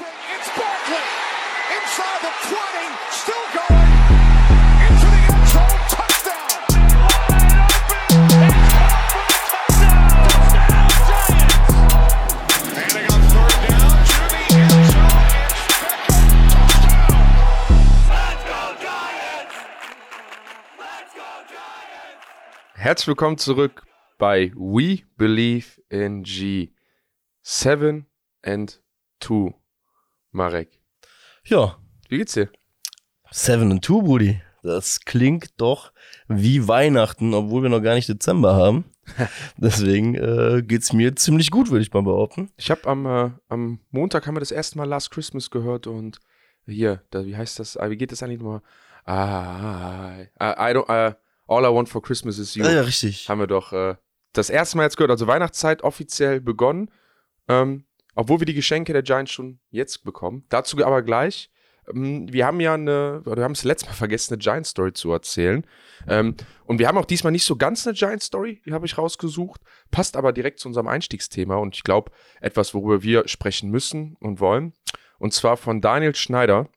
It's Barkley. Inside the 20. Still going. Touchdown. Herzlich willkommen zurück bei We Believe in G. 7 and 2. Marek. Ja, Wie geht's dir? Seven and Two, Brudi. Das klingt doch wie Weihnachten, obwohl wir noch gar nicht Dezember haben. Deswegen äh, geht's mir ziemlich gut, würde ich mal behaupten. Ich habe am, äh, am Montag haben wir das erste Mal Last Christmas gehört und hier, da, wie heißt das? Ah, Wie geht das eigentlich nochmal? Ah, I, I don't, uh, all I want for Christmas is you. Ja, ja, richtig. haben wir doch äh, das erste Mal jetzt gehört, also Weihnachtszeit offiziell begonnen, ähm, obwohl wir die Geschenke der Giants schon jetzt bekommen. Dazu aber gleich. Ähm, wir haben ja eine, wir haben es letztes Mal vergessen, eine Giant-Story zu erzählen. Ähm, und wir haben auch diesmal nicht so ganz eine Giant-Story, die habe ich rausgesucht, passt aber direkt zu unserem Einstiegsthema und ich glaube, etwas, worüber wir sprechen müssen und wollen. Und zwar von Daniel Schneider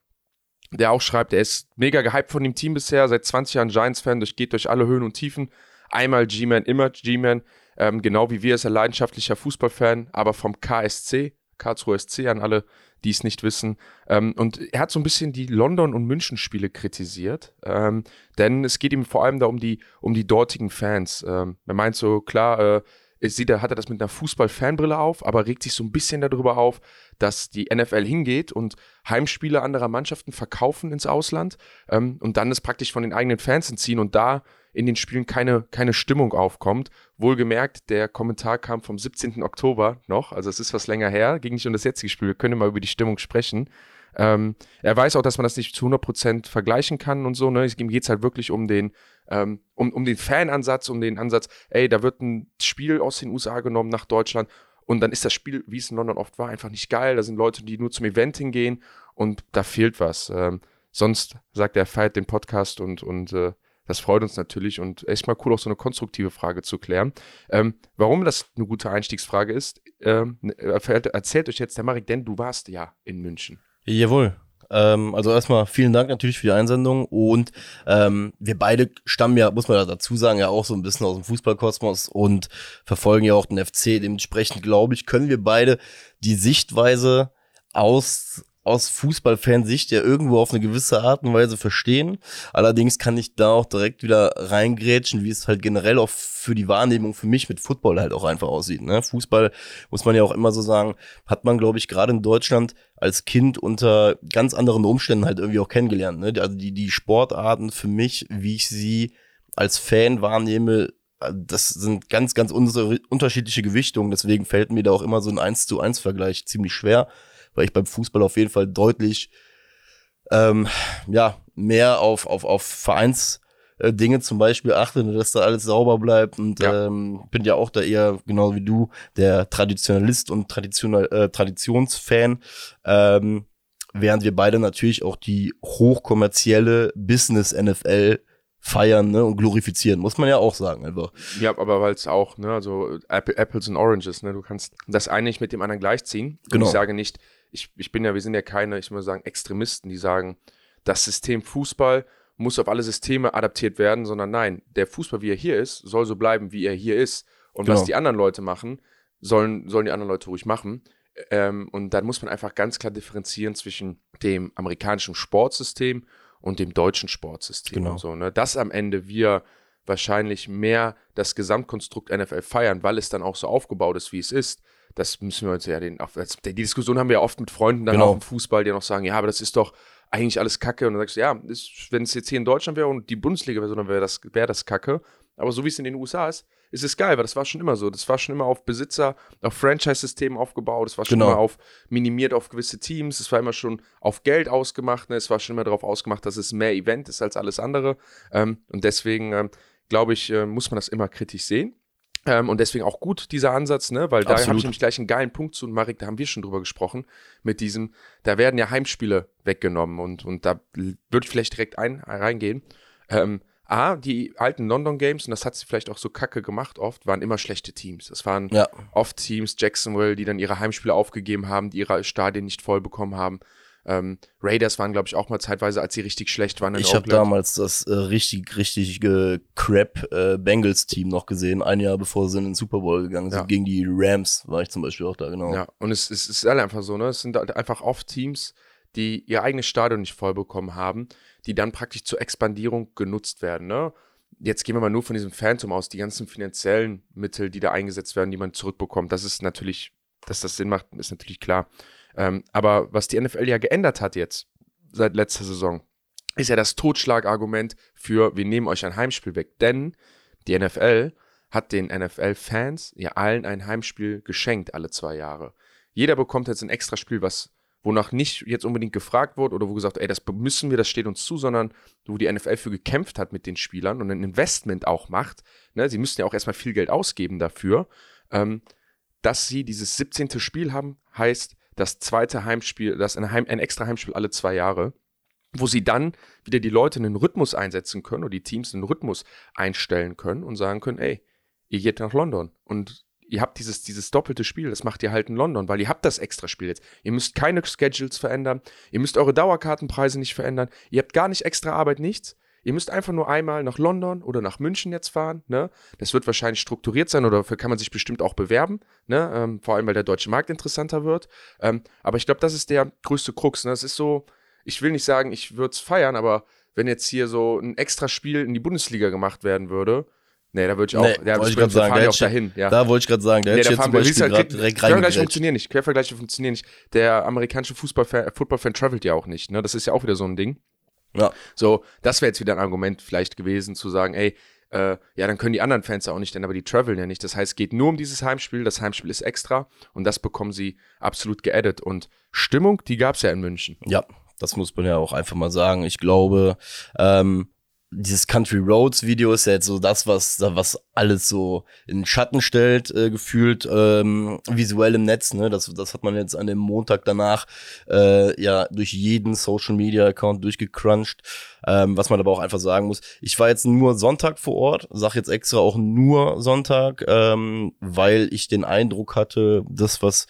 der auch schreibt, er ist mega gehypt von dem Team bisher, seit 20 Jahren Giants-Fan, durchgeht durch alle Höhen und Tiefen. Einmal G-Man, immer G-Man. Ähm, genau wie wir ist er leidenschaftlicher Fußballfan, aber vom KSC, Karlsruhe SC an alle, die es nicht wissen. Ähm, und er hat so ein bisschen die London- und München-Spiele kritisiert, ähm, denn es geht ihm vor allem da um die, um die dortigen Fans. Ähm, er meint so, klar, äh, sieht, er hat er das mit einer Fußball-Fanbrille auf, aber regt sich so ein bisschen darüber auf, dass die NFL hingeht und Heimspiele anderer Mannschaften verkaufen ins Ausland ähm, und dann es praktisch von den eigenen Fans entziehen und da in den Spielen keine, keine Stimmung aufkommt. Wohlgemerkt, der Kommentar kam vom 17. Oktober noch, also es ist was länger her, ging nicht um das jetzige Spiel, wir können mal über die Stimmung sprechen. Ähm, er weiß auch, dass man das nicht zu 100% vergleichen kann und so. Ne? Ihm geht es halt wirklich um den, ähm, um, um den Fanansatz, um den Ansatz, ey, da wird ein Spiel aus den USA genommen nach Deutschland und dann ist das Spiel, wie es in London oft war, einfach nicht geil. Da sind Leute, die nur zum Event hingehen und da fehlt was. Ähm, sonst sagt er, feiert den Podcast und, und äh, das freut uns natürlich und echt mal cool, auch so eine konstruktive Frage zu klären. Ähm, warum das eine gute Einstiegsfrage ist, ähm, erzählt, euch jetzt der Marek, denn du warst ja in München. Jawohl. Ähm, also erstmal vielen Dank natürlich für die Einsendung und ähm, wir beide stammen ja, muss man ja dazu sagen, ja auch so ein bisschen aus dem Fußballkosmos und verfolgen ja auch den FC. Dementsprechend glaube ich, können wir beide die Sichtweise aus aus Fußballfansicht ja irgendwo auf eine gewisse Art und Weise verstehen. Allerdings kann ich da auch direkt wieder reingrätschen, wie es halt generell auch für die Wahrnehmung für mich mit Football halt auch einfach aussieht. Ne? Fußball, muss man ja auch immer so sagen, hat man, glaube ich, gerade in Deutschland als Kind unter ganz anderen Umständen halt irgendwie auch kennengelernt. Ne? Also die, die Sportarten für mich, wie ich sie als Fan wahrnehme, das sind ganz, ganz unterschiedliche Gewichtungen. Deswegen fällt mir da auch immer so ein 1 zu 1 Vergleich ziemlich schwer, weil ich beim Fußball auf jeden Fall deutlich ähm, ja, mehr auf, auf, auf Vereins äh, zum Beispiel achte, ne, dass da alles sauber bleibt und Ja. ähm, bin ja auch da eher, genau wie du, der Traditionalist und Traditional, äh, Traditionsfan. Ähm, während wir beide natürlich auch die hochkommerzielle Business-NFL feiern ne, und glorifizieren, muss man ja auch sagen einfach. Ja, aber weil es auch, ne, also Apple, Apples und Oranges, ne, du kannst das eine nicht mit dem anderen gleichziehen. Und Genau. ich sage nicht, ich, ich bin ja, wir sind ja keine, ich muss sagen, Extremisten, die sagen, das System Fußball muss auf alle Systeme adaptiert werden, sondern nein, der Fußball, wie er hier ist, soll so bleiben, wie er hier ist. Und was Genau. die anderen Leute machen, sollen, sollen die anderen Leute ruhig machen. Ähm, und dann muss man einfach ganz klar differenzieren zwischen dem amerikanischen Sportsystem und dem deutschen Sportsystem. Genau. Und so, ne? Dass am Ende wir wahrscheinlich mehr das Gesamtkonstrukt NFL feiern, weil es dann auch so aufgebaut ist, wie es ist. Das müssen wir uns ja den, auf, das, die Diskussion haben wir ja oft mit Freunden dann Genau. auch im Fußball, die noch sagen, ja, aber das ist doch eigentlich alles Kacke. Und dann sagst du, ja, wenn es jetzt hier in Deutschland wäre und die Bundesliga wäre, so, dann wäre das, wäre das Kacke. Aber so wie es in den USA ist, ist es geil, weil das war schon immer so. Das war schon immer auf Besitzer, auf Franchise-Systemen aufgebaut. Es war schon Genau. immer auf minimiert auf gewisse Teams. Es war immer schon auf Geld ausgemacht. Ne? Es war schon immer darauf ausgemacht, dass es mehr Event ist als alles andere. Ähm, und deswegen, ähm, glaube ich, äh, muss man das immer kritisch sehen. Ähm, und deswegen auch gut, dieser Ansatz, ne? weil da habe ich nämlich gleich einen geilen Punkt zu. Und Marek, da haben wir schon drüber gesprochen, mit diesem, da werden ja Heimspiele weggenommen und, und da würde ich vielleicht direkt ein, reingehen. Ähm, A, die alten London Games, und das hat sie vielleicht auch so kacke gemacht oft, waren immer schlechte Teams. Es waren Ja. oft Teams, Jacksonville, die dann ihre Heimspiele aufgegeben haben, die ihre Stadien nicht voll bekommen haben. Ähm, Raiders waren, glaube ich, auch mal zeitweise, als sie richtig schlecht waren in Ich habe damals das äh, richtig, richtig äh, crap äh, Bengals-Team noch gesehen, ein Jahr bevor sie in den Super Bowl gegangen sind. Ja. Gegen die Rams war ich zum Beispiel auch da, genau. Ja, und es, es ist halt einfach so, ne? Es sind halt einfach oft Teams, die ihr eigenes Stadion nicht voll bekommen haben, die dann praktisch zur Expandierung genutzt werden, ne? Jetzt gehen wir mal nur von diesem Phantom aus, die ganzen finanziellen Mittel, die da eingesetzt werden, die man zurückbekommt. Das ist natürlich, dass das Sinn macht, ist natürlich klar. Ähm, aber was die NFL ja geändert hat jetzt, seit letzter Saison, ist ja das Totschlagargument für, wir nehmen euch ein Heimspiel weg. Denn die NFL hat den NFL-Fans ja allen ein Heimspiel geschenkt, alle zwei Jahre. Jeder bekommt jetzt ein extra Spiel, was wonach nicht jetzt unbedingt gefragt wurde oder wo gesagt, ey, das müssen wir, das steht uns zu, sondern wo die NFL für gekämpft hat mit den Spielern und ein Investment auch macht. Ne? Sie müssten ja auch erstmal viel Geld ausgeben dafür. Ähm, dass sie dieses 17. Spiel haben, heißt das zweite Heimspiel, das ein, Heim, ein extra Heimspiel alle zwei Jahre, wo sie dann wieder die Leute einen Rhythmus einsetzen können oder die Teams einen Rhythmus einstellen können und sagen können, ey, ihr geht nach London und ihr habt dieses, dieses doppelte Spiel, das macht ihr halt in London, weil ihr habt das extra Spiel jetzt. Ihr müsst keine Schedules verändern, ihr müsst eure Dauerkartenpreise nicht verändern, ihr habt gar nicht extra Arbeit, nichts. Ihr müsst einfach nur einmal nach London oder nach München jetzt fahren. Ne? Das wird wahrscheinlich strukturiert sein oder dafür kann man sich bestimmt auch bewerben. Ne? Ähm, vor allem, weil der deutsche Markt interessanter wird. Ähm, aber ich glaube, das ist der größte Krux. Ne? Das ist so, ich will nicht sagen, ich würde es feiern, aber wenn jetzt hier so ein extra Spiel in die Bundesliga gemacht werden würde, nee, da würde ich auch, Nee, ja, wollte ich fahren sagen, da auch dahin. Ja. Da wollte ich gerade sagen, da Nee, hätte da ich jetzt zum Beispiel gerade direkt Quervergleiche funktionieren nicht. Quervergleiche funktionieren nicht. Der amerikanische Fußballfan, Footballfan travelt ja auch nicht. Ne? Das ist ja auch wieder so ein Ding. Ja. So, das wäre jetzt wieder ein Argument vielleicht gewesen, zu sagen, ey, äh, ja, dann können die anderen Fans ja auch nicht, denn aber die traveln ja nicht. Das heißt, es geht nur um dieses Heimspiel. Das Heimspiel ist extra und das bekommen sie absolut geaddet. Und Stimmung, die gab es ja in München. Ja, das muss man ja auch einfach mal sagen. Ich glaube, ähm, dieses Country Roads Video ist ja jetzt so das, was, was alles so in Schatten stellt, äh, gefühlt ähm, visuell im Netz. Ne? Das, das hat man jetzt an dem Montag danach äh, ja durch jeden Social Media Account durchgecrunched. Ähm, was man aber auch einfach sagen muss, ich war jetzt nur Sonntag vor Ort, sag jetzt extra auch nur Sonntag, ähm, weil ich den Eindruck hatte, das, was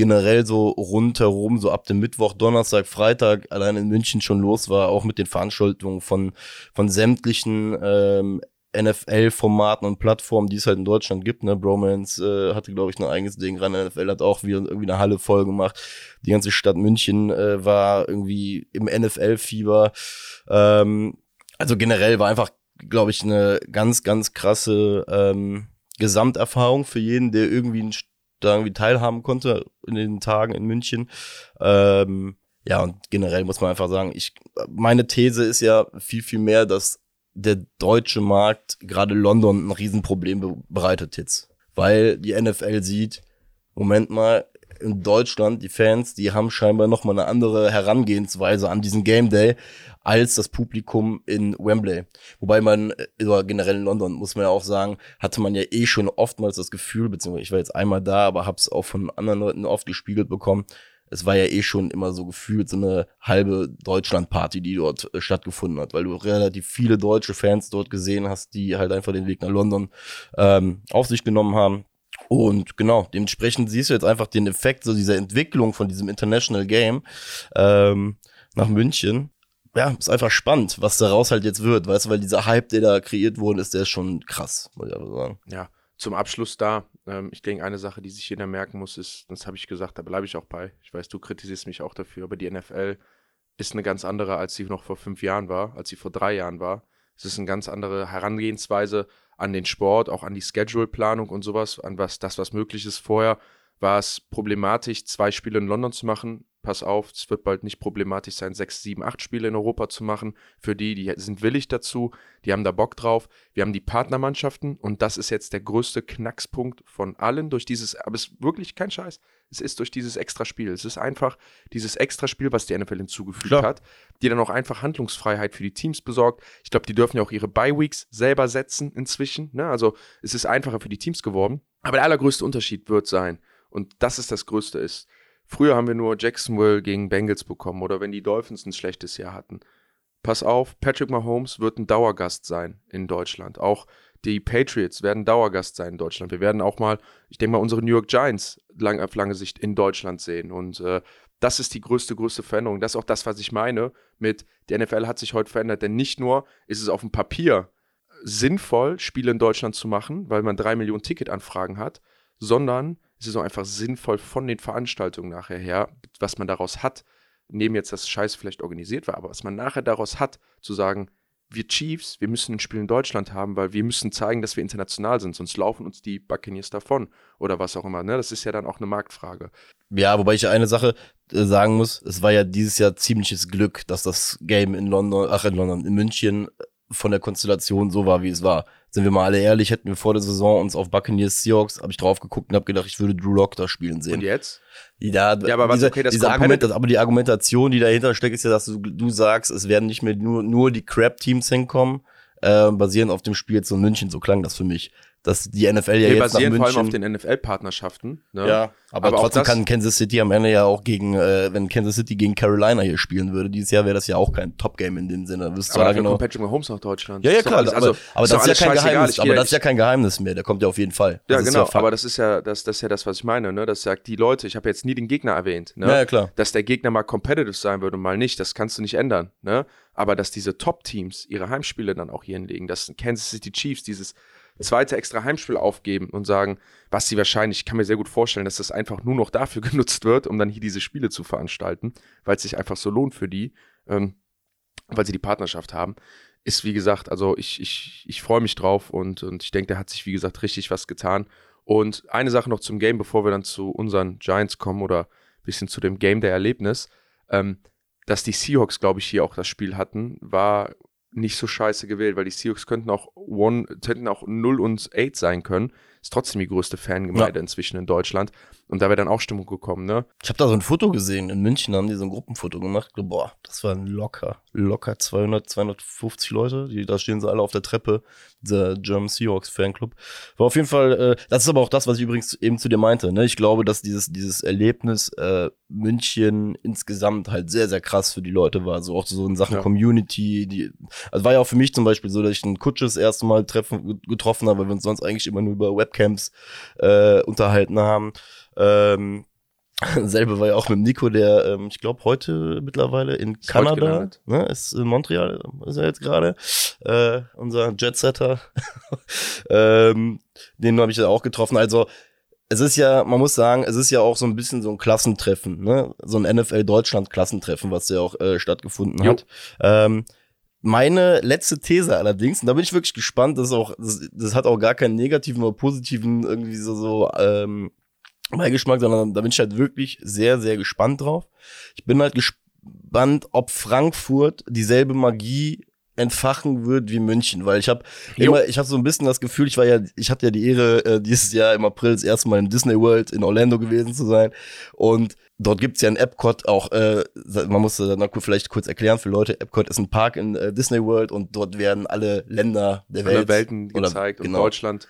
generell so rundherum, so ab dem Mittwoch, Donnerstag, Freitag allein in München schon los war, auch mit den Veranstaltungen von, von sämtlichen ähm, NFL-Formaten und Plattformen, die es halt in Deutschland gibt. Ne? Bromance äh, hatte, glaube ich, ein eigenes Ding ran. NFL hat auch wieder irgendwie eine Halle voll gemacht. Die ganze Stadt München äh, war irgendwie im NFL-Fieber. Ähm, also generell war einfach, glaube ich, eine ganz, ganz krasse ähm, Gesamterfahrung für jeden, der irgendwie ein da irgendwie teilhaben konnte in den Tagen in München. Ähm, ja, und generell muss man einfach sagen, ich, meine These ist ja viel, viel mehr, dass der deutsche Markt, gerade London, ein Riesenproblem be bereitet jetzt. Weil die NFL sieht, Moment mal, in Deutschland, die Fans, die haben scheinbar noch mal eine andere Herangehensweise an diesen Game Day als das Publikum in Wembley. Wobei man, äh, oder generell in London, muss man ja auch sagen, hatte man ja eh schon oftmals das Gefühl, beziehungsweise ich war jetzt einmal da, aber hab's auch von anderen Leuten oft gespiegelt bekommen, es war ja eh schon immer so gefühlt so eine halbe Deutschland-Party, die dort äh, stattgefunden hat, weil du relativ viele deutsche Fans dort gesehen hast, die halt einfach den Weg nach London ähm, auf sich genommen haben. Und genau, dementsprechend siehst du jetzt einfach den Effekt so dieser Entwicklung von diesem International Game ähm, nach München. Ja, ist einfach spannend, was daraus halt jetzt wird, weißt du, weil dieser Hype, der da kreiert worden ist, der ist schon krass, muss ich aber sagen. Ja, zum Abschluss da, ähm, ich denke, eine Sache, die sich jeder merken muss, ist, das habe ich gesagt, da bleibe ich auch bei. Ich weiß, du kritisierst mich auch dafür, aber die NFL ist eine ganz andere, als sie noch vor fünf Jahren war, als sie vor drei Jahren war. Es ist eine ganz andere Herangehensweise an den Sport, auch an die Schedule-Planung und sowas, an was das, was möglich ist. Vorher war es problematisch, zwei Spiele in London zu machen. Pass auf, es wird bald nicht problematisch sein, sechs, sieben, acht Spiele in Europa zu machen. Für die, die sind willig dazu, die haben da Bock drauf. Wir haben die Partnermannschaften und das ist jetzt der größte Knackspunkt von allen durch dieses, aber es ist wirklich kein Scheiß. Es ist durch dieses Extraspiel. Es ist einfach dieses Extraspiel, was die NFL hinzugefügt Klar. hat, die dann auch einfach Handlungsfreiheit für die Teams besorgt. Ich glaube, die dürfen ja auch ihre Bye-Weeks selber setzen inzwischen. Ne? Also es ist einfacher für die Teams geworden. Aber der allergrößte Unterschied wird sein, und das ist das Größte ist, früher haben wir nur Jacksonville gegen Bengals bekommen oder wenn die Dolphins ein schlechtes Jahr hatten. pass auf, Patrick Mahomes wird ein Dauergast sein in Deutschland. Auch die Patriots werden Dauergast sein in Deutschland. Wir werden auch mal, ich denke mal, unsere New York Giants lang, auf lange Sicht in Deutschland sehen. Und äh, das ist die größte, größte Veränderung. Das ist auch das, was ich meine mit, der NFL hat sich heute verändert. Denn nicht nur ist es auf dem Papier sinnvoll, Spiele in Deutschland zu machen, weil man drei Millionen Ticketanfragen hat, sondern es auch einfach sinnvoll von den Veranstaltungen nachher her, was man daraus hat, neben jetzt, dass Scheiß vielleicht organisiert war, aber was man nachher daraus hat, zu sagen, wir Chiefs, wir müssen ein Spiel in Deutschland haben, weil wir müssen zeigen, dass wir international sind, sonst laufen uns die Buccaneers davon oder was auch immer. Ne? Das ist ja dann auch eine Marktfrage. Ja, wobei ich eine Sache äh, sagen muss, es war ja dieses Jahr ziemliches Glück, dass das Game in London, ach in London, in München von der Konstellation so war, wie es war. Sind wir mal alle ehrlich, hätten wir vor der Saison uns auf Buccaneers Seahawks, habe ich drauf geguckt und habe gedacht, ich würde Drew Lock da spielen sehen. Und jetzt? Ja, Ja, aber was, diese, okay, das diese Argument, das, aber die Argumentation, die dahinter steckt, ist ja, dass du, du sagst, es werden nicht mehr nur, nur die Crap-Teams hinkommen, äh, basierend auf dem Spiel jetzt so in München, so klang das für mich. Dass die NFL ja Wir jetzt nach basieren vor allem auf München, den NFL-Partnerschaften. Ne? ja, aber, Aber trotzdem das- kann Kansas City am Ende ja auch gegen, äh, wenn Kansas City gegen Carolina hier spielen würde, dieses Jahr wäre das ja auch kein Top-Game in dem Sinne. Wirst Aber genau. kommt Patrick Mahomes nach Deutschland. Ja, ja, klar, aber, also, aber ist das ist ja kein. Geheimnis, aber das ist ja kein Geheimnis mehr, der kommt ja auf jeden Fall. Ja, Das ist genau, Fakt. aber das ist ja das, das ist ja das, was ich meine, ne? Das sagt die Leute, ich habe jetzt nie den Gegner erwähnt, ne? Ja, ja, klar. Dass der Gegner mal competitive sein würde und mal nicht, das kannst du nicht ändern, ne? Aber dass diese Top-Teams ihre Heimspiele dann auch hier hinlegen, dass Kansas City Chiefs dieses zweite extra Heimspiel aufgeben und sagen, was sie wahrscheinlich, ich kann mir sehr gut vorstellen, dass das einfach nur noch dafür genutzt wird, um dann hier diese Spiele zu veranstalten, weil es sich einfach so lohnt für die, ähm, weil sie die Partnerschaft haben ist, wie gesagt, also ich, ich, ich freue mich drauf und, und ich denke, der hat sich, wie gesagt, richtig was getan. Und eine Sache noch zum Game, bevor wir dann zu unseren Giants kommen oder ein bisschen zu dem Game der Erlebnis. Ähm, dass die Seahawks, glaube ich, hier auch das Spiel hatten, war nicht so scheiße gewählt, weil die Seahawks könnten auch one, hätten auch 0 und 8 sein können. Ist trotzdem die größte Fangemeinde inzwischen in Deutschland. Und da wäre dann auch Stimmung gekommen, ne? Ich habe da so ein Foto gesehen. In München haben die so ein Gruppenfoto gemacht. Boah, das waren locker, locker 200, 250 Leute. Die, da stehen sie alle auf der Treppe. Dieser German Seahawks Fanclub. War auf jeden Fall, äh, das ist aber auch das, was ich übrigens eben zu dir meinte. Ne? Ich glaube, dass dieses, dieses Erlebnis äh, München insgesamt halt sehr, sehr krass für die Leute war. So auch so in Sachen Ja. Community. Die, also war ja auch für mich zum Beispiel so, dass ich einen Kutsche das erste Mal treffen, getroffen habe, weil wir uns sonst eigentlich immer nur über Webcams äh, unterhalten haben. Ähm, Selbe war ja auch mit Nico, der, ähm, ich glaube, heute mittlerweile in Ist Kanada, ne, ist in Montreal, ist er jetzt gerade, äh, unser Jetsetter. ähm, den habe ich ja auch getroffen. Also, es ist ja, man muss sagen, es ist ja auch so ein bisschen so ein Klassentreffen, ne? So ein NFL-Deutschland-Klassentreffen, was ja auch äh, stattgefunden Jo. hat. Ähm, meine letzte These allerdings, und da bin ich wirklich gespannt, das ist auch, das, das hat auch gar keinen negativen oder positiven irgendwie so, so ähm, Beigeschmack, sondern da bin ich halt wirklich sehr, sehr gespannt drauf. Ich bin halt gespannt, ob Frankfurt dieselbe Magie entfachen wird wie München, weil ich habe immer, ich habe so ein bisschen das Gefühl, ich war ja, ich hatte ja die Ehre, äh, dieses Jahr im April das erste Mal im Disney World in Orlando gewesen zu sein und dort gibt's ja in Epcot auch, äh, man muss noch vielleicht kurz erklären für Leute, Epcot ist ein Park in äh, Disney World und dort werden alle Länder der Alle Welt Welten oder- gezeigt und genau. Deutschland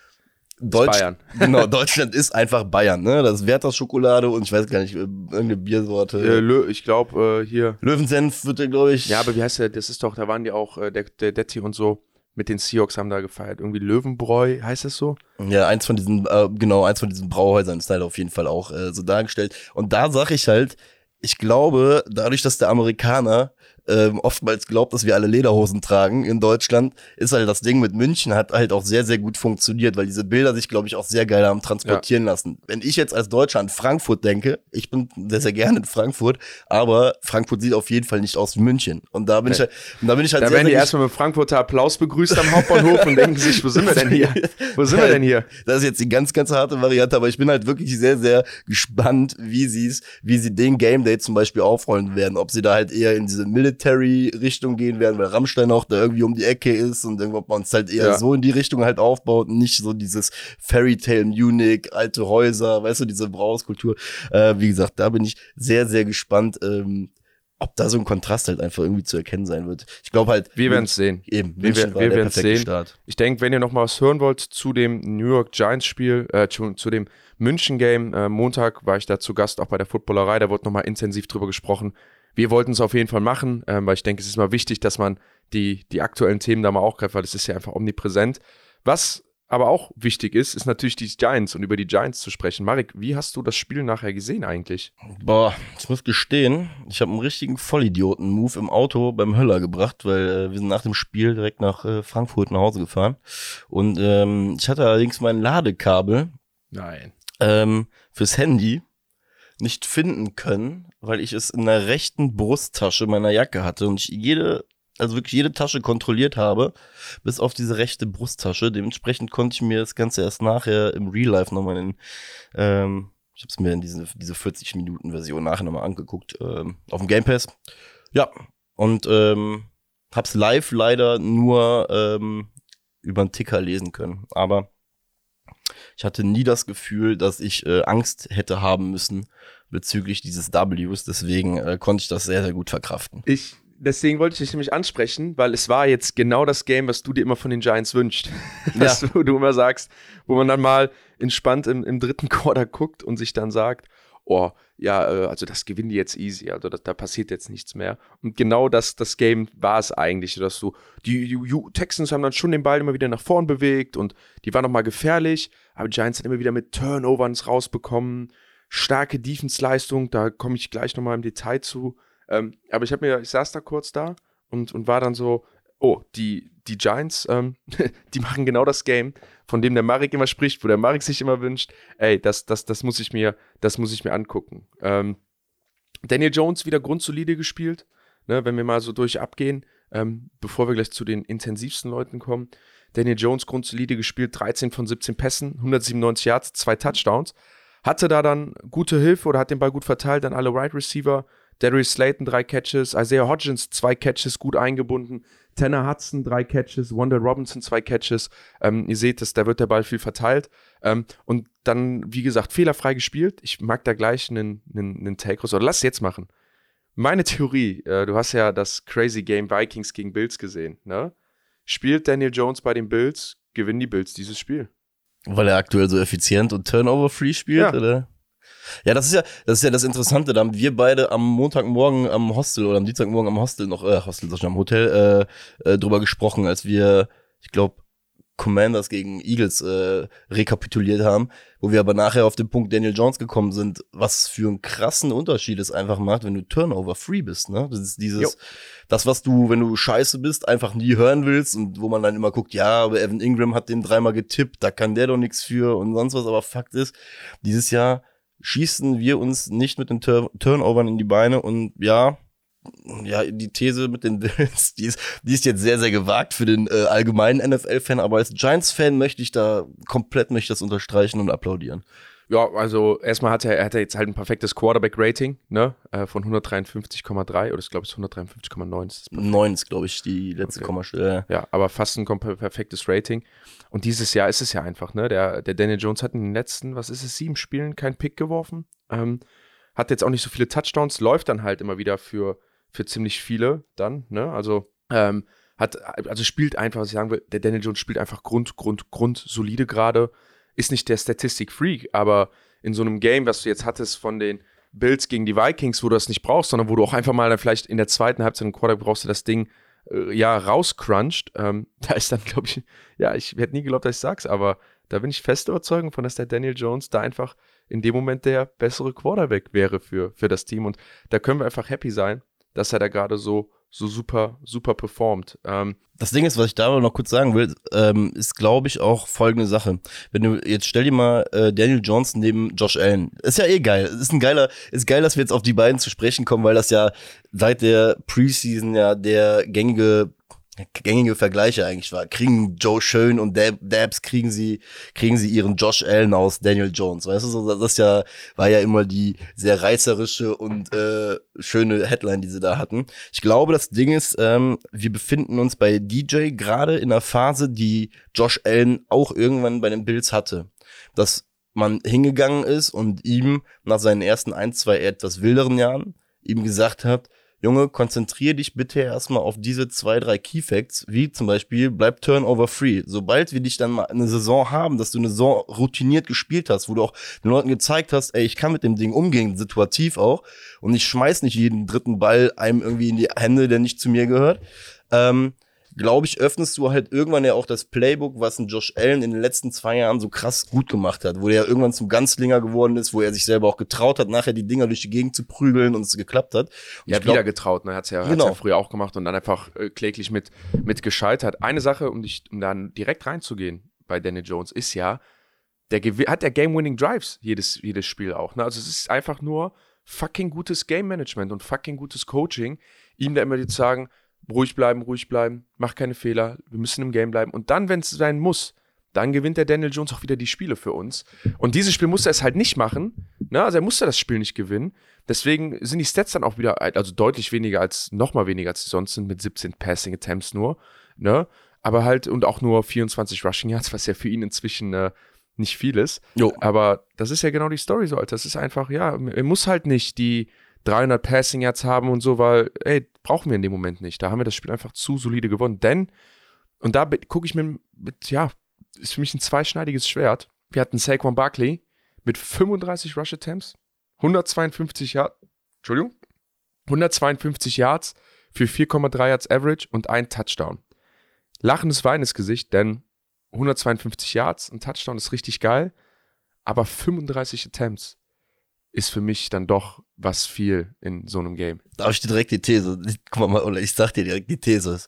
Deutsch, Bayern. Genau, Deutschland ist einfach Bayern, ne? Das ist Werthers Schokolade und ich weiß gar nicht, äh, irgendeine Biersorte. Äh, Lö, ich glaube, äh, hier. Löwensenf wird der, glaube ich. Ja, aber wie heißt der? Das ist doch, da waren die auch, äh, der, der Detti und so mit den Seahawks haben da gefeiert. Irgendwie Löwenbräu, heißt das so? Ja, eins von diesen, äh, genau, eins von diesen Brauhäusern ist halt auf jeden Fall auch äh, so dargestellt. Und da sag ich halt, ich glaube, dadurch, dass der Amerikaner ähm, oftmals glaubt, dass wir alle Lederhosen tragen in Deutschland, ist halt das Ding mit München hat halt auch sehr, sehr gut funktioniert, weil diese Bilder sich, glaube ich, auch sehr geil haben transportieren lassen. Wenn ich jetzt als Deutscher an Frankfurt denke, ich bin sehr, sehr gerne in Frankfurt, aber Frankfurt sieht auf jeden Fall nicht aus wie München. Und da bin Nee. ich halt, und da bin ich halt Da sehr, werden die sehr erstmal mit Frankfurter Applaus begrüßt am Hauptbahnhof und denken sich, wo sind wir denn hier? Wo sind wir denn hier? Das ist jetzt die ganz, ganz harte Variante, aber ich bin halt wirklich sehr, sehr gespannt, wie sie es, wie sie den Game Day zum Beispiel aufrollen werden. Ob sie da halt eher in diese Military-Richtung gehen werden, weil Rammstein auch da irgendwie um die Ecke ist und irgendwann man es halt eher Ja. so in die Richtung halt aufbaut und nicht so dieses Fairy Tale Munich, alte Häuser, weißt du, diese Brauhauskultur. Äh, wie gesagt, da bin ich sehr, sehr gespannt, ähm, ob da so ein Kontrast halt einfach irgendwie zu erkennen sein wird. Ich glaube halt, Wir werden es sehen. eben, Wir, München wir, wir werden es sehen. Start. Ich denke, wenn ihr noch mal was hören wollt zu dem New York Giants Spiel, äh, zu, zu dem München Game, äh, Montag war ich da zu Gast, auch bei der Footballerei, da wurde noch mal intensiv drüber gesprochen. Wir wollten es auf jeden Fall machen, ähm, weil ich denke, es ist mal wichtig, dass man die, die aktuellen Themen da mal auch greift, weil das ist ja einfach omnipräsent. Was aber auch wichtig ist, ist natürlich die Giants und über die Giants zu sprechen. Marek, wie hast du das Spiel nachher gesehen eigentlich? Boah, ich muss gestehen, ich habe einen richtigen Vollidioten-Move im Auto beim Höller gebracht, weil äh, wir sind nach dem Spiel direkt nach äh, Frankfurt nach Hause gefahren. Und ähm, ich hatte allerdings mein Ladekabel Nein. ähm, fürs Handy nicht finden können, weil ich es in der rechten Brusttasche meiner Jacke hatte und ich jede also wirklich jede Tasche kontrolliert habe, bis auf diese rechte Brusttasche. Dementsprechend konnte ich mir das Ganze erst nachher im Real Life nochmal in, ähm, ich habe es mir in diese, diese 40-Minuten-Version nachher nochmal angeguckt, ähm, auf dem Game Pass. Ja, und ähm, hab's live leider nur ähm, über einen Ticker lesen können. Aber ich hatte nie das Gefühl, dass ich äh, Angst hätte haben müssen bezüglich dieses Ws. Deswegen äh, konnte ich das sehr, sehr gut verkraften. Ich deswegen wollte ich dich nämlich ansprechen, weil es war jetzt genau das Game, was du dir immer von den Giants wünscht. Das, wo du immer sagst, wo man dann mal entspannt im, im dritten Quarter guckt und sich dann sagt, oh, ja, äh, also das gewinnen die jetzt easy, also das, da passiert jetzt nichts mehr. Und genau das, das Game war es eigentlich, dass du, die, die Texans haben dann schon den Ball immer wieder nach vorn bewegt und die waren nochmal gefährlich, aber die Giants haben immer wieder mit Turnovers rausbekommen, starke Defense-Leistung, da komme ich gleich nochmal im Detail zu. Ähm, aber ich habe mir, ich saß da kurz da und, und war dann so, oh, die, die Giants, ähm, die machen genau das Game, von dem der Marek immer spricht, wo der Marek sich immer wünscht, ey, das, das, das muss ich mir, das muss ich mir angucken. Ähm, Daniel Jones wieder grundsolide gespielt, ne, wenn wir mal so durch abgehen, ähm, bevor wir gleich zu den intensivsten Leuten kommen. Daniel Jones grundsolide gespielt, 13 von 17 Pässen, 197 Yards, zwei Touchdowns. Hatte da dann gute Hilfe oder hat den Ball gut verteilt an alle Wide right Receiver. Darius Slayton drei Catches, Isaiah Hodgins zwei Catches gut eingebunden, Tanner Hudson drei Catches, Wanda Robinson zwei Catches. Ähm, ihr seht, dass da wird der Ball viel verteilt. Ähm, und dann, wie gesagt, fehlerfrei gespielt. Ich mag da gleich einen, einen, einen Take raus. Oder lass es jetzt machen. Meine Theorie, äh, du hast ja das Crazy Game Vikings gegen Bills gesehen, ne? Spielt Daniel Jones bei den Bills, gewinnen die Bills dieses Spiel. Weil er aktuell so effizient und turnover-free spielt, ja. oder? Ja, das ist ja, das ist ja das Interessante. Da haben wir beide am Montagmorgen am Hostel oder am Dienstagmorgen am Hostel noch, äh, Hostel, sag ich am Hotel, äh, äh, drüber gesprochen, als wir, ich glaube, Commanders gegen Eagles äh, rekapituliert haben, wo wir aber nachher auf den Punkt Daniel Jones gekommen sind, was für einen krassen Unterschied es einfach macht, wenn du Turnover-free bist, ne? Das ist dieses, jo. das, was du, wenn du scheiße bist, einfach nie hören willst und wo man dann immer guckt, ja, aber Evan Ingram hat den dreimal getippt, da kann der doch nichts für und sonst was, aber Fakt ist, dieses Jahr schießen wir uns nicht mit den Tur Turnovern in die Beine und ja, ja, die These mit den Bills, die ist, die ist jetzt sehr, sehr gewagt für den äh, allgemeinen NFL-Fan, aber als Giants-Fan möchte ich da komplett möchte das unterstreichen und applaudieren. Ja, also erstmal hat er, er hat jetzt halt ein perfektes Quarterback-Rating, ne, äh, von 153,3 oder ich glaube es ist 150,9. 9 ist, glaube ich, die letzte okay. Kommastelle. Ja, aber fast ein perfektes Rating. Und dieses Jahr ist es ja einfach, ne, der, der Daniel Jones hat in den letzten, was ist es, sieben Spielen keinen Pick geworfen, ähm, hat jetzt auch nicht so viele Touchdowns, läuft dann halt immer wieder für, für ziemlich viele dann, ne, also, ähm, hat, also spielt einfach, was ich sagen will, der Daniel Jones spielt einfach Grund, Grund, Grund solide gerade ist nicht der Statistik-Freak, aber in so einem Game, was du jetzt hattest von den Bills gegen die Vikings, wo du das nicht brauchst, sondern wo du auch einfach mal dann vielleicht in der zweiten Halbzeit im Quarter brauchst du das Ding äh, ja rauscrunched, ähm, da ist dann, glaube ich, ja, ich hätte nie geglaubt, dass ich sag's, aber da bin ich fest überzeugt von, dass der Daniel Jones da einfach in dem Moment der bessere Quarterback wäre für, für das Team. Und da können wir einfach happy sein, dass er da gerade so so super, super performt. Ähm, das Ding ist, was ich da noch kurz sagen will, ähm, ist, glaube ich, auch folgende Sache. Wenn du jetzt stell dir mal äh, Daniel Johnson neben Josh Allen. Ist ja eh geil. Ist ein geiler, ist geil, dass wir jetzt auf die beiden zu sprechen kommen, weil das ja seit der Preseason ja der gängige gängige Vergleiche eigentlich war. Kriegen Joe Schön und Dab, Dabs kriegen sie, kriegen sie ihren Josh Allen aus Daniel Jones. Weißt du, so, das ja, war ja immer die sehr reißerische und äh, schöne Headline, die sie da hatten. Ich glaube, das Ding ist, ähm, wir befinden uns bei DJ gerade in einer Phase, die Josh Allen auch irgendwann bei den Bills hatte. Dass man hingegangen ist und ihm nach seinen ersten ein, zwei etwas wilderen Jahren ihm gesagt hat, Junge, konzentrier dich bitte erstmal auf diese zwei, drei Key Facts, wie zum Beispiel, bleib Turnover free. Sobald wir dich dann mal eine Saison haben, dass du eine Saison routiniert gespielt hast, wo du auch den Leuten gezeigt hast, ey, ich kann mit dem Ding umgehen, situativ auch, und ich schmeiß nicht jeden dritten Ball einem irgendwie in die Hände, der nicht zu mir gehört, ähm, glaube ich, öffnest du halt irgendwann ja auch das Playbook, was ein Josh Allen in den letzten zwei Jahren so krass gut gemacht hat, wo er irgendwann zum Ganzlinger geworden ist, wo er sich selber auch getraut hat, nachher die Dinger durch die Gegend zu prügeln und es geklappt hat. Und Ja, glaub- wieder getraut, ne? Hat's ja, hat's Genau. ja früher auch gemacht und dann einfach äh, kläglich mit, mit gescheitert. Eine Sache, um dich, um dann direkt reinzugehen bei Daniel Jones, ist ja, der hat der Game-Winning Drives jedes, jedes Spiel auch. Ne? Also es ist einfach nur fucking gutes Game-Management und fucking gutes Coaching, ihm da immer zu sagen, ruhig bleiben, ruhig bleiben, mach keine Fehler, wir müssen im Game bleiben. Und dann, wenn es sein muss, dann gewinnt der Daniel Jones auch wieder die Spiele für uns. Und dieses Spiel musste er es halt nicht machen. Ne? Also er musste das Spiel nicht gewinnen. Deswegen sind die Stats dann auch wieder, also deutlich weniger als, nochmal weniger als sie sonst sind, mit 17 Passing Attempts nur. Ne? Aber halt, und auch nur 24 Rushing Yards, was ja für ihn inzwischen äh, nicht viel ist. Jo. Aber das ist ja genau die Story so, Alter. Das ist einfach, ja, er muss halt nicht die 300 Passing Yards haben und so, weil, ey, brauchen wir in dem Moment nicht. Da haben wir das Spiel einfach zu solide gewonnen. Denn, und da gucke ich mir mit, ja, ist für mich ein zweischneidiges Schwert. Wir hatten Saquon Barkley mit 35 Rush Attempts, 152 Yards, Entschuldigung, 152 Yards für 4,3 Yards Average und ein Touchdown. Lachendes, weinendes Gesicht, denn 152 Yards, ein Touchdown ist richtig geil, aber 35 Attempts ist für mich dann doch was viel in so einem Game. Darf ich dir direkt die These? Guck mal, oder ich sag dir direkt die These.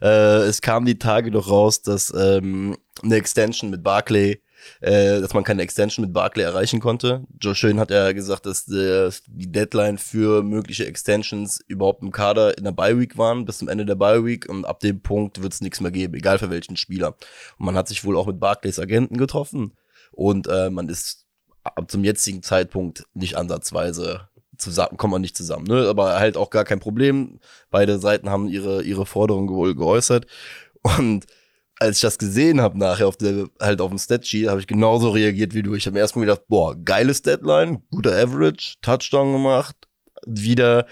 Äh, es kam die Tage doch raus, dass ähm, eine Extension mit Barclay, äh, dass man keine Extension mit Barclay erreichen konnte. Joe Schön hat ja gesagt, dass äh, die Deadline für mögliche Extensions überhaupt im Kader in der Bye Week waren, bis zum Ende der Bye Week und ab dem Punkt wird es nichts mehr geben, egal für welchen Spieler. Und man hat sich wohl auch mit Barclays Agenten getroffen und äh, man ist ab zum jetzigen Zeitpunkt nicht ansatzweise zusammen, kommt man nicht zusammen, ne? Aber halt auch gar kein Problem. Beide Seiten haben ihre, ihre Forderungen wohl geäußert. Und als ich das gesehen habe nachher auf der, halt auf dem Statsheet, habe ich genauso reagiert wie du. Ich habe erst mal gedacht, boah, geiles Deadline, guter Average, Touchdown gemacht, wieder,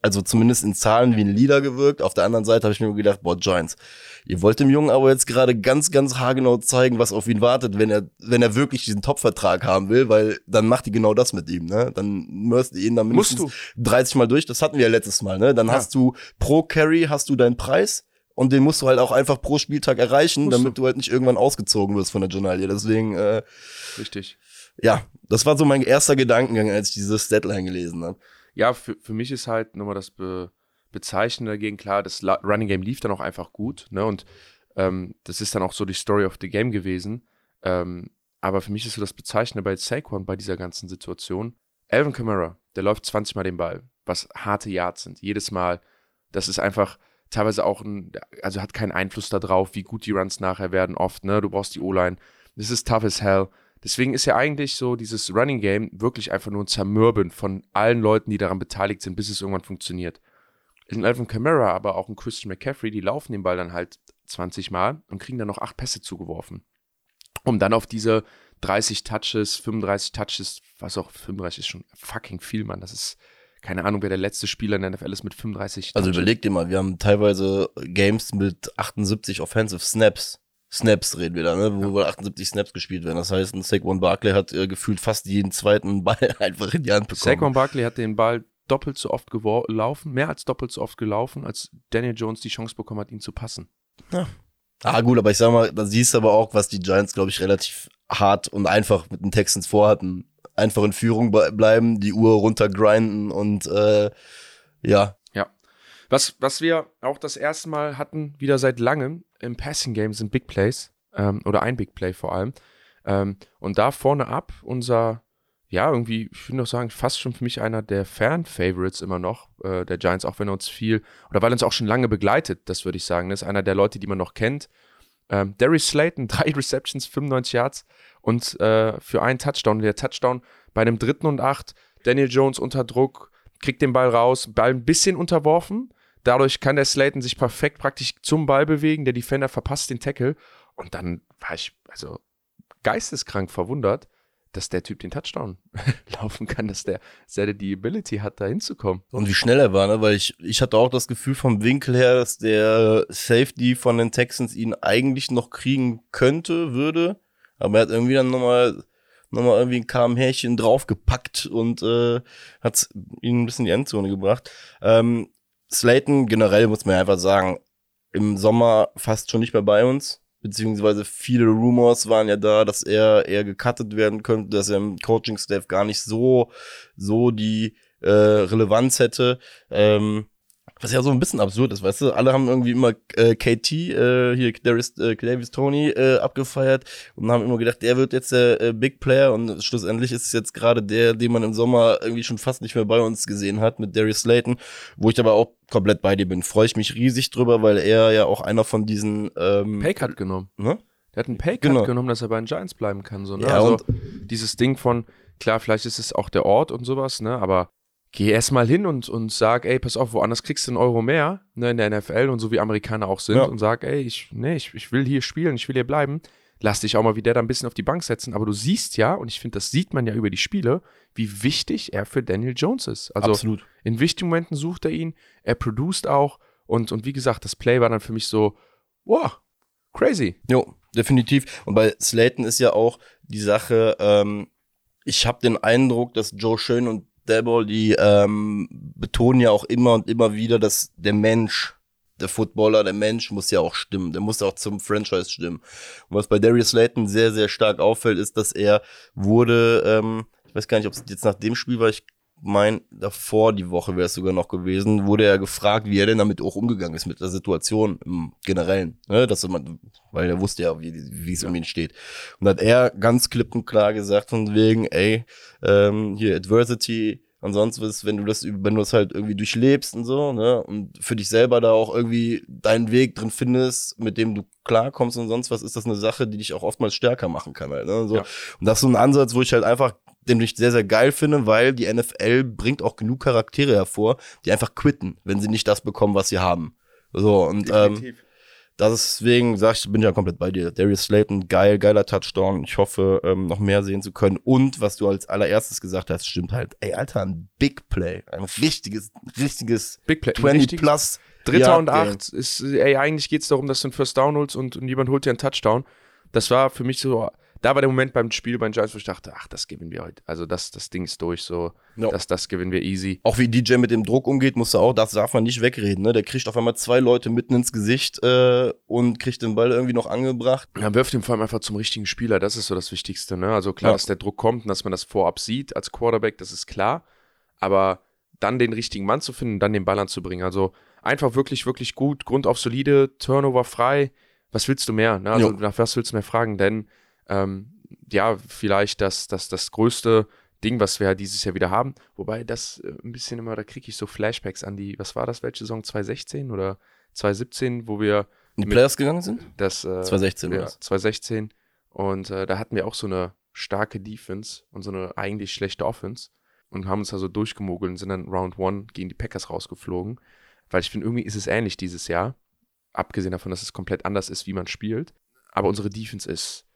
also zumindest in Zahlen wie ein Leader gewirkt. Auf der anderen Seite habe ich mir gedacht, boah, Giants, ihr wollt dem Jungen aber jetzt gerade ganz, ganz haargenau zeigen, was auf ihn wartet, wenn er, wenn er wirklich diesen Top-Vertrag haben will, weil dann macht die genau das mit ihm, ne? Dann müsst ihr ihn dann mindestens 30 Mal durch. Das hatten wir ja letztes Mal, ne? Dann Ja. hast du pro Carry hast du deinen Preis und den musst du halt auch einfach pro Spieltag erreichen, Musst damit du. halt nicht irgendwann ausgezogen wirst von der Journalie. Deswegen, äh, Richtig. ja, das war so mein erster Gedankengang, als ich dieses Deadline gelesen habe. Ja, für, für mich ist halt nochmal das Be Bezeichnende dagegen klar, das La Running Game lief dann auch einfach gut, ne? Und ähm, das ist dann auch so die Story of the Game gewesen. Ähm, aber für mich ist so das Bezeichnende bei Saquon bei dieser ganzen Situation. Alvin Kamara, der läuft 20 Mal den Ball, was harte Yards sind. Jedes Mal. Das ist einfach teilweise auch ein, also hat keinen Einfluss darauf, wie gut die Runs nachher werden, oft, ne? Du brauchst die O-Line. Das ist tough as hell. Deswegen ist ja eigentlich so dieses Running Game wirklich einfach nur ein Zermürben von allen Leuten, die daran beteiligt sind, bis es irgendwann funktioniert. In Alvin Kamara, aber auch in Christian McCaffrey, die laufen den Ball dann halt 20 Mal und kriegen dann noch acht Pässe zugeworfen. Um dann auf diese 30 Touches, 35 Touches, was auch 35 ist schon fucking viel, Mann. Das ist keine Ahnung, wer der letzte Spieler in der NFL ist mit 35 Also Touches. überleg dir mal, wir haben teilweise Games mit 78 Offensive Snaps. Snaps reden wir da, ne? wo wohl 78 Snaps gespielt werden. Das heißt, ein Saquon Barkley hat äh, gefühlt fast jeden zweiten Ball einfach in die Hand bekommen. Saquon Barkley hat den Ball doppelt so oft gelaufen, mehr als doppelt so oft gelaufen, als Daniel Jones die Chance bekommen hat, ihn zu passen. Ah, gut, aber ich sag mal, da siehst du aber auch, was die Giants, glaube ich, relativ hart und einfach mit den Texans vorhatten. Einfach in Führung be- bleiben, die Uhr runtergrinden und äh, ja, Was, was wir auch das erste Mal hatten, wieder seit langem im Passing Game, sind Big Plays ähm, oder ein Big Play vor allem. Ähm, und da vorne ab unser, ja, irgendwie, ich würde noch sagen, fast schon für mich einer der Fan-Favorites immer noch, äh, der Giants, auch wenn er uns viel, oder weil er uns auch schon lange begleitet, das würde ich sagen. Das ist einer der Leute, die man noch kennt. Ähm, Darius Slayton, drei Receptions, 95 Yards und äh, für einen Touchdown. Der Touchdown bei einem dritten und acht, Daniel Jones unter Druck, kriegt den Ball raus, Ball ein bisschen unterworfen. Dadurch kann der Slayton sich perfekt praktisch zum Ball bewegen. Der Defender verpasst den Tackle. Und dann war ich also geisteskrank verwundert, dass der Typ den Touchdown laufen kann, dass der, dass der die Ability hat, da hinzukommen. Und wie schnell er war, ne? Weil ich, ich hatte auch das Gefühl vom Winkel her, dass der Safety von den Texans ihn eigentlich noch kriegen könnte, würde. Aber er hat irgendwie dann nochmal nochmal irgendwie ein KM-Härchen draufgepackt und äh, hat ihn ein bisschen in die Endzone gebracht. Ähm, Slayton generell muss man einfach sagen, im Sommer fast schon nicht mehr bei uns beziehungsweise viele Rumors waren ja da, dass er eher gecuttet werden könnte, dass er im Coaching-Staff gar nicht so, so die äh, Relevanz hätte. Ähm, was ja so ein bisschen absurd ist, weißt du? Alle haben irgendwie immer äh, KT, äh, hier Darius, äh, Davis Tony äh, abgefeiert und haben immer gedacht, der wird jetzt der äh, Big Player und schlussendlich ist es jetzt gerade der, den man im Sommer irgendwie schon fast nicht mehr bei uns gesehen hat mit Darius Slayton, wo ich aber auch komplett bei dir bin. Freue ich mich riesig drüber, weil er ja auch einer von diesen ähm, Paycut genommen. Ne? Der hat einen Paycut Genau. genommen, dass er bei den Giants bleiben kann. So, ne? Ja, also und- dieses Ding von, klar, vielleicht ist es auch der Ort und sowas, ne? Aber geh erst mal hin und, und sag, ey, pass auf, woanders kriegst du einen Euro mehr, ne, in der NFL und so wie Amerikaner auch sind Ja. und sag, ey, ich, nee, ich, ich will hier spielen, ich will hier bleiben. Lass dich auch mal wieder da ein bisschen auf die Bank setzen. Aber du siehst ja, und ich finde, das sieht man ja über die Spiele, wie wichtig er für Daniel Jones ist. Also Absolut. in wichtigen Momenten sucht er ihn, er produced auch und, und wie gesagt, das Play war dann für mich so, wow, crazy. Jo, definitiv. Und bei Slayton ist ja auch die Sache, ähm, ich habe den Eindruck, dass Joe Schön und Debo, die ähm, betonen ja auch immer und immer wieder, dass der Mensch, der Footballer, der Mensch muss ja auch stimmen. Der muss auch zum Franchise stimmen. Und was bei Darius Slayton sehr, sehr stark auffällt, ist, dass er wurde, ähm, ich weiß gar nicht, ob es jetzt nach dem Spiel war, ich mein, davor die Woche wäre es sogar noch gewesen, wurde er gefragt, wie er denn damit auch umgegangen ist mit der Situation im Generellen. Ne? Dass man, weil er wusste ja, wie, wie es um ihn steht. Und hat er ganz klipp und klar gesagt, von wegen, ey, ähm, hier, Adversity und sonst was, wenn du das, wenn du das halt irgendwie durchlebst und so, ne, und für dich selber da auch irgendwie deinen Weg drin findest, mit dem du klarkommst und sonst was, ist das eine Sache, die dich auch oftmals stärker machen kann halt, ne, so. Ja. Und das ist so ein Ansatz, wo ich halt einfach den ich sehr, sehr geil finde, weil die NFL bringt auch genug Charaktere hervor, die einfach quitten, wenn sie nicht das bekommen, was sie haben. So, und ähm, deswegen sag ich, bin ich ja komplett bei dir. Darius Slayton, geil, geiler Touchdown. Ich hoffe, ähm, noch mehr sehen zu können. Und was du als allererstes gesagt hast, stimmt halt. Ey, Alter, ein Big Play. Ein richtiges, richtiges Big Play. 20 Richtig- plus. Dritter Yard und acht ist, ey, eigentlich geht es darum, dass du einen First Down holst und, und jemand holt dir einen Touchdown. Das war für mich so, da war der Moment beim Spiel bei den Giants, wo ich dachte, ach, das gewinnen wir heute. Also das, das Ding ist durch, so, Ja. das, das gewinnen wir easy. Auch wie DJ mit dem Druck umgeht, musst du auch, das darf man nicht wegreden. Ne? Der kriegt auf einmal zwei Leute mitten ins Gesicht äh, und kriegt den Ball irgendwie noch angebracht. Ja, wirft ihn vor allem einfach zum richtigen Spieler, das ist so das Wichtigste. Ne? Also klar, Ja. dass der Druck kommt und dass man das vorab sieht als Quarterback, das ist klar. Aber dann den richtigen Mann zu finden, dann den Ball anzubringen. Also einfach wirklich, wirklich gut, Grund auf solide, Turnover frei. Was willst du mehr? Ne? Also Jo. nach was willst du mehr fragen? Denn ähm, ja, vielleicht das, das, das größte Ding, was wir ja dieses Jahr wieder haben. Wobei das äh, ein bisschen immer, da kriege ich so Flashbacks an die, was war das, welche Saison? 2016 oder 2017, wo wir In die Playoffs gegangen sind? das äh, 2016 ja, war's. 2016 und äh, da hatten wir auch so eine starke Defense und so eine eigentlich schlechte Offense und haben uns also durchgemogelt und sind dann Round One gegen die Packers rausgeflogen, weil ich finde, irgendwie ist es ähnlich dieses Jahr, abgesehen davon, dass es komplett anders ist, wie man spielt, aber unsere Defense ist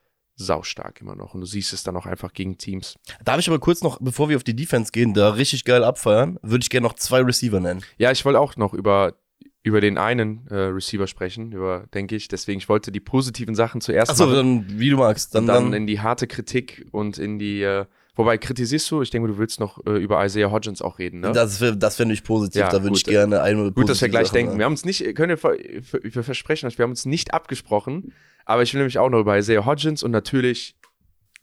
saustark immer noch und du siehst es dann auch einfach gegen Teams. Darf ich aber kurz noch, bevor wir auf die Defense gehen, da richtig geil abfeiern, würde ich gerne noch zwei Receiver nennen. Ja, ich wollte auch noch über über den einen äh, Receiver sprechen, über, denke ich. Deswegen, ich wollte die positiven Sachen zuerst Achso, machen. dann wie du magst. Dann, dann, dann, in die harte Kritik und in die, äh, wobei kritisierst du, ich denge, du willst noch äh, über Isaiah Hodgins auch reden, ne? das, das fände ich positiv. Ja, da würde ich gerne eine Gut, dass wir gleich Sache denken. sagen. Wir haben uns nicht, können wir, wir versprechen euch, wir haben uns nicht abgesprochen, aber ich will nämlich auch noch über Isaiah Hodgins und natürlich,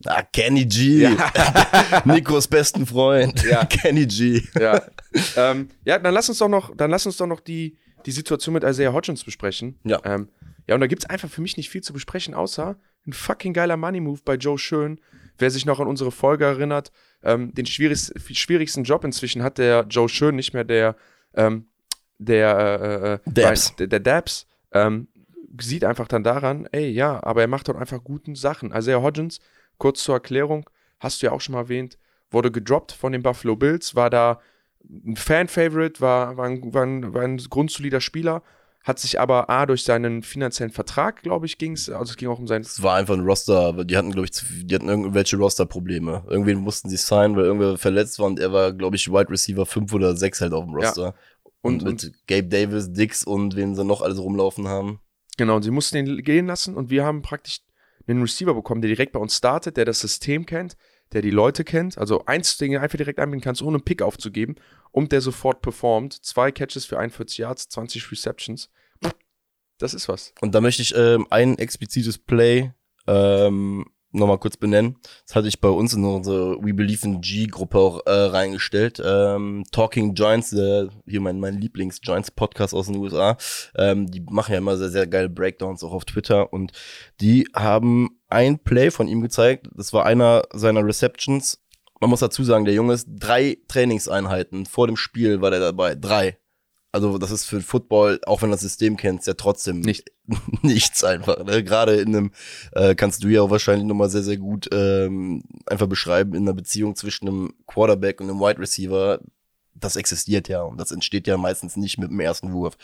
Ah, Kenny G. Nikos besten Freund. Ja. Kenny G. ja, ähm, ja, dann lass uns doch noch, dann lass uns doch noch die, die Situation mit Isaiah Hodgins besprechen. Ja. Ähm, ja, und da gibt es einfach für mich nicht viel zu besprechen, außer ein fucking geiler Money-Move bei Joe Schön. Wer sich noch an unsere Folge erinnert, ähm, den schwierigst, schwierigsten Job inzwischen hat der Joe Schön, nicht mehr der, ähm, der, äh, äh, Dabs. Ryan- der, der Dabs, ähm, sieht einfach dann daran, ey, ja, aber er macht doch einfach guten Sachen. Isaiah Hodgins, kurz zur Erklärung, hast du ja auch schon mal erwähnt, wurde gedroppt von den Buffalo Bills, war da ein Fan-Favorite, war, war, ein, war, ein, war ein grundsolider Spieler, hat sich aber A, durch seinen finanziellen Vertrag, glaube ich, ging es, also es ging auch um sein. Es war einfach ein Roster, die hatten, glaube ich, die hatten irgendwelche Roster-Probleme. Irgendwen mussten sie signen, weil irgendwer verletzt war und er war, glaube ich, Wide Receiver 5 oder 6 halt auf dem Roster. Und, Und- mit Gabe Davis, Dix und wen sie noch alles rumlaufen haben. Genau, sie mussten ihn gehen lassen und wir haben praktisch einen Receiver bekommen, der direkt bei uns startet, der das System kennt, der die Leute kennt. Also eins, den du einfach direkt anbieten kannst, ohne einen Pick aufzugeben und der sofort performt. Zwei Catches für 41 Yards, 20 Receptions. Das ist was. Und da möchte ich ähm, ein explizites Play ähm, nochmal kurz benennen. Das hatte ich bei uns in unsere We Believe in G-Gruppe auch äh, reingestellt. Ähm, Talking Giants, der, hier mein, mein Lieblings-Giants-Podcast aus den USA, ähm, die machen ja immer sehr, sehr geile Breakdowns auch auf Twitter und die haben ein Play von ihm gezeigt. Das war einer seiner Receptions. Man muss dazu sagen, der Junge ist drei Trainingseinheiten vor dem Spiel war der dabei. Drei. Also das ist für Football, auch wenn du das System kennst, ja trotzdem Nicht. nichts einfach. Ne? Gerade in einem, äh, kannst du ja auch wahrscheinlich nochmal sehr, sehr gut ähm, einfach beschreiben, in einer Beziehung zwischen einem Quarterback und einem Wide Receiver, das existiert ja und das entsteht ja meistens nicht mit dem ersten Wurf.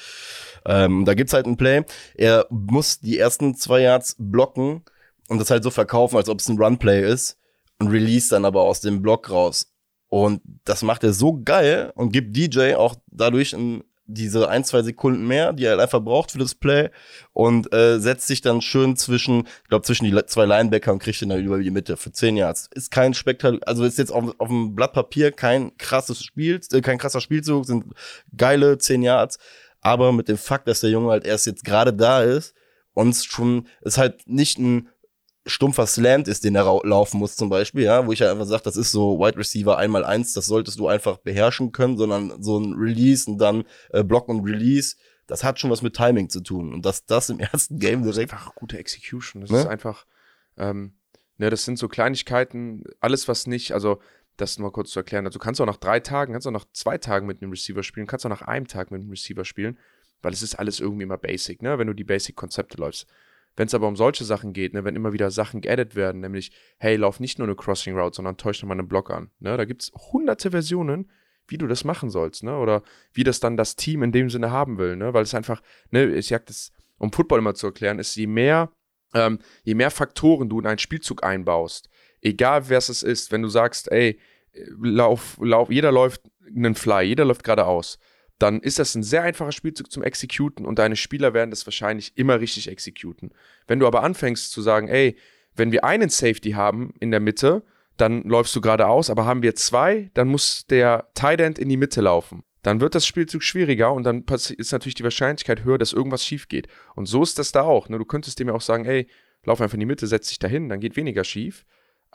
Ähm, da gibt's halt ein Play. Er muss die ersten zwei Yards blocken und das halt so verkaufen, als ob es ein Runplay ist und release dann aber aus dem Block raus. Und das macht er so geil und gibt DJ auch dadurch ein, diese ein, zwei Sekunden mehr, die er halt einfach braucht für das Play und äh, setzt sich dann schön zwischen, ich glaube, zwischen die zwei Linebacker und kriegt ihn dann über die Mitte für 10 Yards. Ist kein Spektakel, also ist jetzt auf, auf dem Blatt Papier kein krasses Spiel, äh, kein krasser Spielzug, sind geile 10 Yards, aber mit dem Fakt, dass der Junge halt erst jetzt gerade da ist und schon, ist halt nicht ein stumpfer Slant ist, den er laufen muss zum Beispiel, ja, wo ich halt einfach sage, das ist so Wide Receiver einmal eins, das solltest du einfach beherrschen können, sondern so ein Release und dann äh, Block und Release, das hat schon was mit Timing zu tun und dass das im ersten Game Das ist direkt einfach gute Execution. Das Ne? ist einfach, ähm, ne, das sind so Kleinigkeiten, alles was nicht, also das mal kurz zu erklären. Also du kannst auch nach drei Tagen, kannst auch nach zwei Tagen mit einem Receiver spielen, kannst auch nach einem Tag mit einem Receiver spielen, weil es ist alles irgendwie immer basic, ne, wenn du die Basic-Konzepte läufst. Wenn es aber um solche Sachen geht, ne, wenn immer wieder Sachen geaddet werden, nämlich, hey, lauf nicht nur eine Crossing Route, sondern täusch nochmal einen Block an. Ne? Da gibt es hunderte Versionen, wie du das machen sollst, ne? Oder wie das dann das Team in dem Sinne haben will, ne? Weil es einfach, ne, ich sag das, um Football immer zu erklären, ist je mehr, ähm, je mehr Faktoren du in einen Spielzug einbaust, egal wer es ist, wenn du sagst, ey, lauf, lauf, jeder läuft einen Fly, jeder läuft geradeaus, dann ist das ein sehr einfacher Spielzug zum Executen und deine Spieler werden das wahrscheinlich immer richtig executen. Wenn du aber anfängst zu sagen, ey, wenn wir einen Safety haben in der Mitte, dann läufst du geradeaus, aber haben wir zwei, dann muss der Tight End in die Mitte laufen. Dann wird das Spielzug schwieriger und dann ist natürlich die Wahrscheinlichkeit höher, dass irgendwas schief geht. Und so ist das da auch. Ne? Du könntest dem ja auch sagen, ey, lauf einfach in die Mitte, setz dich dahin, dann geht weniger schief.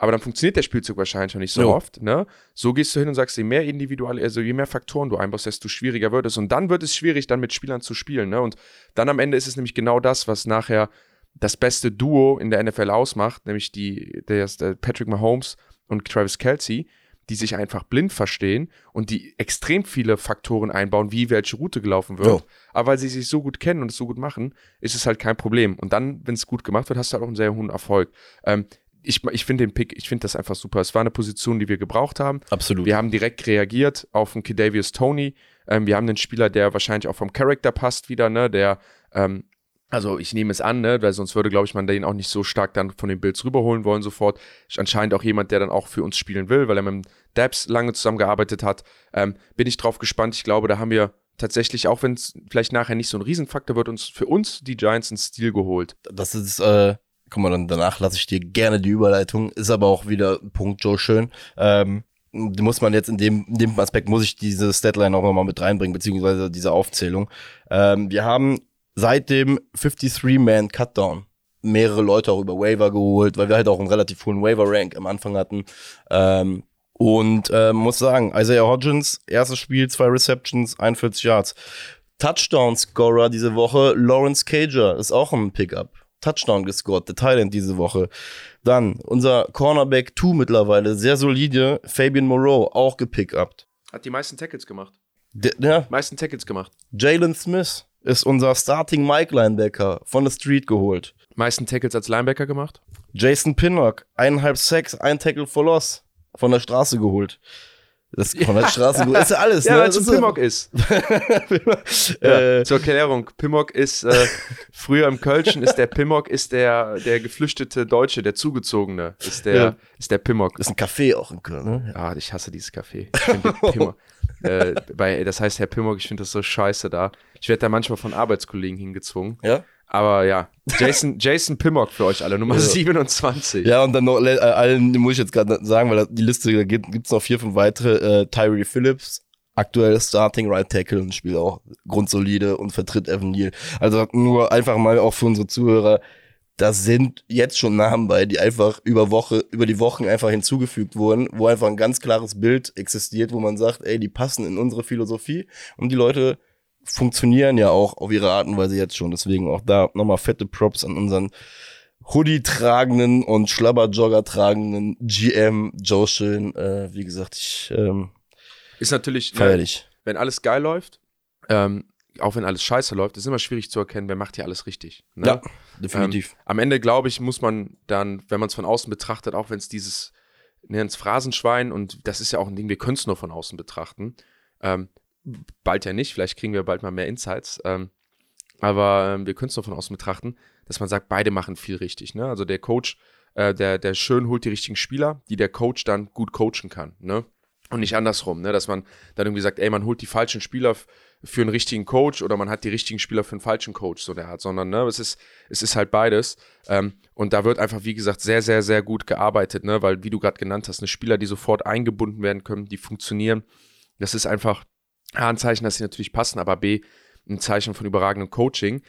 Aber dann funktioniert der Spielzug wahrscheinlich noch nicht so Jo. oft. Ne? So gehst du hin und sagst, je mehr individual, also je mehr Faktoren du einbaust, desto schwieriger wird es. Und dann wird es schwierig, dann mit Spielern zu spielen. Ne? Und dann am Ende ist es nämlich genau das, was nachher das beste Duo in der NFL ausmacht, nämlich die, der, der Patrick Mahomes und Travis Kelsey, die sich einfach blind verstehen und die extrem viele Faktoren einbauen, wie welche Route gelaufen wird. Jo. Aber weil sie sich so gut kennen und es so gut machen, ist es halt kein Problem. Und dann, wenn es gut gemacht wird, hast du halt auch einen sehr hohen Erfolg. Ähm, ich ich finde den Pick, ich finde das einfach super. Es war eine Position, die wir gebraucht haben. absolut. Wir haben direkt reagiert auf den Kedavius Tony. Ähm, wir haben einen Spieler, der wahrscheinlich auch vom Charakter passt wieder, ne, der, ähm, also ich nehme es an, ne, weil sonst würde, glaube ich, man den auch nicht so stark dann von den Bills rüberholen wollen sofort. Ist anscheinend auch jemand, der dann auch für uns spielen will, weil er mit dem Dabs lange zusammengearbeitet hat. Ähm, bin ich drauf gespannt. Ich glaube, da haben wir tatsächlich, auch wenn es vielleicht nachher nicht so ein Riesenfaktor wird, uns für uns die Giants einen Stil geholt. Das ist, äh, guck mal, dann danach lasse ich dir gerne die Überleitung. Ist aber auch wieder Punkt, Joe, schön. Ähm, muss man jetzt in dem, in dem Aspekt, muss ich diese Statline auch nochmal mit reinbringen, beziehungsweise diese Aufzählung. Ähm, wir haben seit dem 53-Man-Cutdown mehrere Leute auch über Waiver geholt, weil wir halt auch einen relativ hohen Waiver-Rank am Anfang hatten. Ähm, und äh, muss sagen, Isaiah Hodgins, erstes Spiel, zwei Receptions, 41 Yards. Touchdown-Scorer diese Woche, Lawrence Cager, ist auch ein Pickup. Touchdown gescored, der Thailand diese Woche. Dann unser Cornerback 2 mittlerweile, sehr solide, Fabian Moreau, auch gepickupt. Hat die meisten Tackles gemacht. Der, ja, Meisten Tackles gemacht. Jalen Smith ist unser Starting Mike Linebacker von der Street geholt. Meisten Tackles als Linebacker gemacht. Jason Pinnock, eineinhalb Sacks, ein Tackle for Loss von der Straße geholt. Das Konradstraße ist ja alles, Ja, ne? weil es ein ist Pimmock ist. Äh, Ja, zur Erklärung, Pimmock ist äh, früher im Kölschen ist der Pimmock ist der der geflüchtete Deutsche, der zugezogene ist der Ja. ist der Pimmock. Das ist ein Café auch in Köln, ne? Ah, ich hasse dieses Café. Ich finde Pimmock. äh, bei, das heißt Herr Pimmock, ich finde das so scheiße da. Ich werde da manchmal von Arbeitskollegen hingezwungen. Ja? Aber ja, Jason, Jason Pimmock für euch alle, Nummer Ja. 27. Ja, und dann noch äh, allen, muss ich jetzt gerade sagen, weil die Liste, da gibt es noch vier, fünf weitere. Äh, Tyree Phillips, aktuell Starting Right Tackle und spielt auch grundsolide und vertritt Evan Neal. Also nur einfach mal auch für unsere Zuhörer, da sind jetzt schon Namen bei, die einfach über Woche, über die Wochen einfach hinzugefügt wurden, wo einfach ein ganz klares Bild existiert, wo man sagt, ey, die passen in unsere Philosophie und die Leute funktionieren ja auch auf ihre Art und Weise jetzt schon. Deswegen auch da nochmal fette Props an unseren Hoodie tragenden und Schlabberjogger tragenden GM Joe Schön. Äh, wie gesagt, ich ähm, Ist natürlich, feier ne, wenn alles geil läuft, ähm, auch wenn alles scheiße läuft, ist immer schwierig zu erkennen, wer macht hier alles richtig. Ne? Ja, definitiv. Am Ende, glaube ich, muss man dann, wenn man es von außen betrachtet, auch wenn es dieses, nennen es Phrasenschwein und das ist ja auch ein Ding, wir können es nur von außen betrachten. Ähm, bald ja nicht, vielleicht kriegen wir bald mal mehr Insights. Ähm, aber ähm, wir können es nur von außen betrachten, dass man sagt, beide machen viel richtig. Ne? Also der Coach, äh, der, der schön holt die richtigen Spieler, die der Coach dann gut coachen kann. Ne? Und nicht andersrum, ne? dass man dann irgendwie sagt, ey, man holt die falschen Spieler für einen richtigen Coach oder man hat die richtigen Spieler für einen falschen Coach, so der hat, sondern ne, es ist, es ist halt beides. Ähm, und da wird einfach, wie gesagt, sehr, sehr, sehr gut gearbeitet, ne? weil, wie du gerade genannt hast, eine Spieler, die sofort eingebunden werden können, die funktionieren. Das ist einfach A, ein Zeichen, dass sie natürlich passen, aber B, ein Zeichen von überragendem Coaching.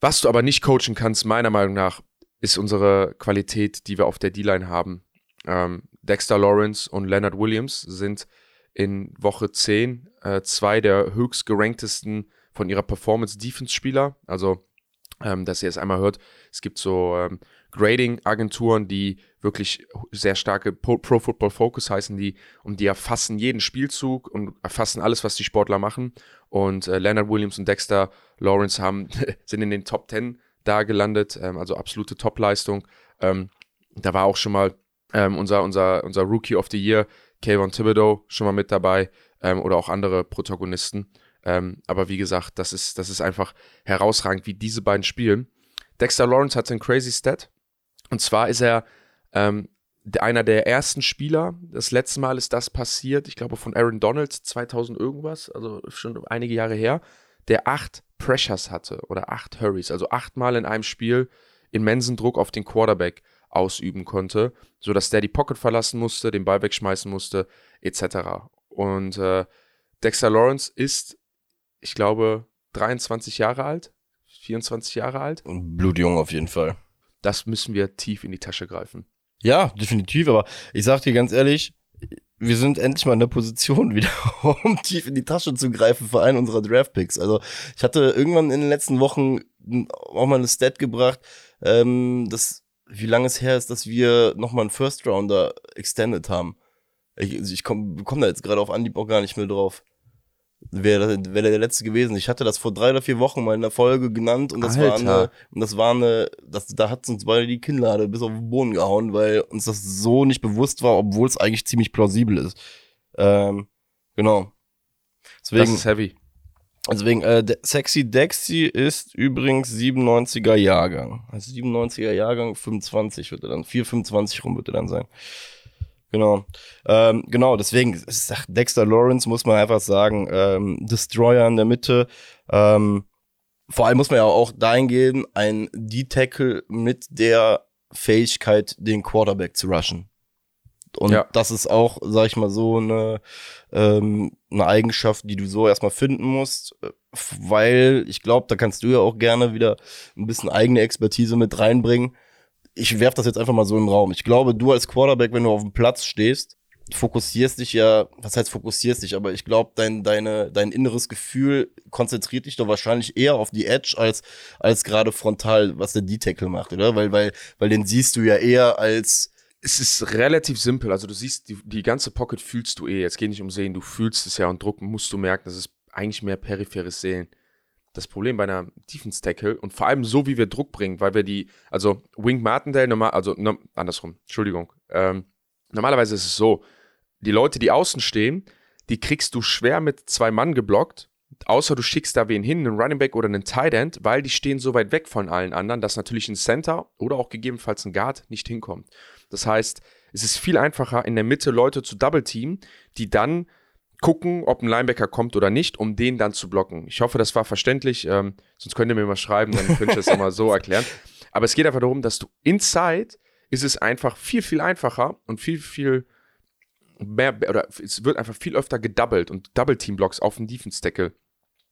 Was du aber nicht coachen kannst, meiner Meinung nach, ist unsere Qualität, die wir auf der D-Line haben. Ähm, Dexter Lawrence und Leonard Williams sind in Woche 10 äh, zwei der höchst geranktesten von ihrer Performance-Defense-Spieler. Also, ähm, dass ihr es einmal hört, es gibt so ähm, Grading-Agenturen, die wirklich sehr starke Pro, Football Focus heißen, die und die erfassen jeden Spielzug und erfassen alles, was die Sportler machen. Und äh, Leonard Williams und Dexter Lawrence haben, sind in den Top 10 da gelandet, ähm, also absolute Top-Leistung. Ähm, da war auch schon mal ähm, unser, unser, unser Rookie of the Year, Kayvon Thibodeau, schon mal mit dabei ähm, oder auch andere Protagonisten. Ähm, aber wie gesagt, das ist, das ist einfach herausragend, wie diese beiden spielen. Dexter Lawrence hat einen crazy Stat. Und zwar ist er ähm, einer der ersten Spieler. Das letzte Mal ist das passiert, ich glaube von Aaron Donald 2000 irgendwas, also schon einige Jahre her, der acht Pressures hatte oder acht Hurries, also achtmal in einem Spiel immensen Druck auf den Quarterback ausüben konnte, sodass der die Pocket verlassen musste, den Ball wegschmeißen musste, etc. Und äh, Dexter Lawrence ist, ich glaube, 23 Jahre alt, 24 Jahre alt. Blutjung auf jeden Fall. Das müssen wir tief in die Tasche greifen. Ja, definitiv, aber ich sag dir ganz ehrlich, wir sind endlich mal in der Position wieder, um tief in die Tasche zu greifen für einen unserer Draftpicks. Also ich hatte irgendwann in den letzten Wochen auch mal eine Stat gebracht, ähm, dass, wie lange es her ist, dass wir nochmal einen First Rounder extended haben. Ich, also ich komme komm da jetzt gerade auf Anhieb auch gar nicht mehr drauf. Wäre wär der letzte gewesen. Ich hatte das vor drei oder vier Wochen mal in der Folge genannt und das war Alter. eine, und das war eine, das, da hat uns beide die Kinnlade bis auf den Boden gehauen, weil uns das so nicht bewusst war, obwohl es eigentlich ziemlich plausibel ist. Ähm, genau. Das Deswegen, ist heavy. deswegen äh, Sexy Dexy ist übrigens 97er Jahrgang. Also 97er Jahrgang, 25 wird er dann, 4, 25 rum wird er dann sein. Genau. Ähm, genau, deswegen, Dexter Lawrence muss man einfach sagen, ähm, Destroyer in der Mitte. Ähm, vor allem muss man ja auch dahin gehen, ein D-Tackle mit der Fähigkeit, den Quarterback zu rushen. Und Ja. das ist auch, sag ich mal, so eine, ähm, eine Eigenschaft, die du so erstmal finden musst, äh, weil ich glaube, da kannst du ja auch gerne wieder ein bisschen eigene Expertise mit reinbringen. Ich werf das jetzt einfach mal so in den Raum. Ich glaube, du als Quarterback, wenn du auf dem Platz stehst, fokussierst dich ja, was heißt fokussierst dich, aber ich glaube, dein, deine, dein inneres Gefühl konzentriert dich doch wahrscheinlich eher auf die Edge als, als gerade frontal, was der D-Tackle macht, oder? Weil, weil, weil den siehst du ja eher als, Es ist relativ simpel. Also du siehst, die, die ganze Pocket fühlst du eh. Jetzt geht nicht um Sehen, du fühlst es ja und Druck musst du merken, das ist eigentlich mehr peripheres Sehen. Das Problem bei einer Defense Tackle und vor allem so, wie wir Druck bringen, weil wir die, also Wing Martindale, normal, also no, andersrum, Entschuldigung. Ähm, normalerweise ist es so, die Leute, die außen stehen, die kriegst du schwer mit zwei Mann geblockt. Außer du schickst da wen hin, einen Running Back oder einen Tight End, weil die stehen so weit weg von allen anderen, dass natürlich ein Center oder auch gegebenenfalls ein Guard nicht hinkommt. Das heißt, es ist viel einfacher, in der Mitte Leute zu double team, die dann gucken, ob ein Linebacker kommt oder nicht, um den dann zu blocken. Ich hoffe, das war verständlich. Ähm, sonst könnt ihr mir mal schreiben, dann könnte ich das nochmal so erklären. Aber es geht einfach darum, dass du inside ist es einfach viel, viel einfacher und viel, viel mehr, oder es wird einfach viel öfter gedoubled und Double-Team-Blocks auf den Defense-Tackle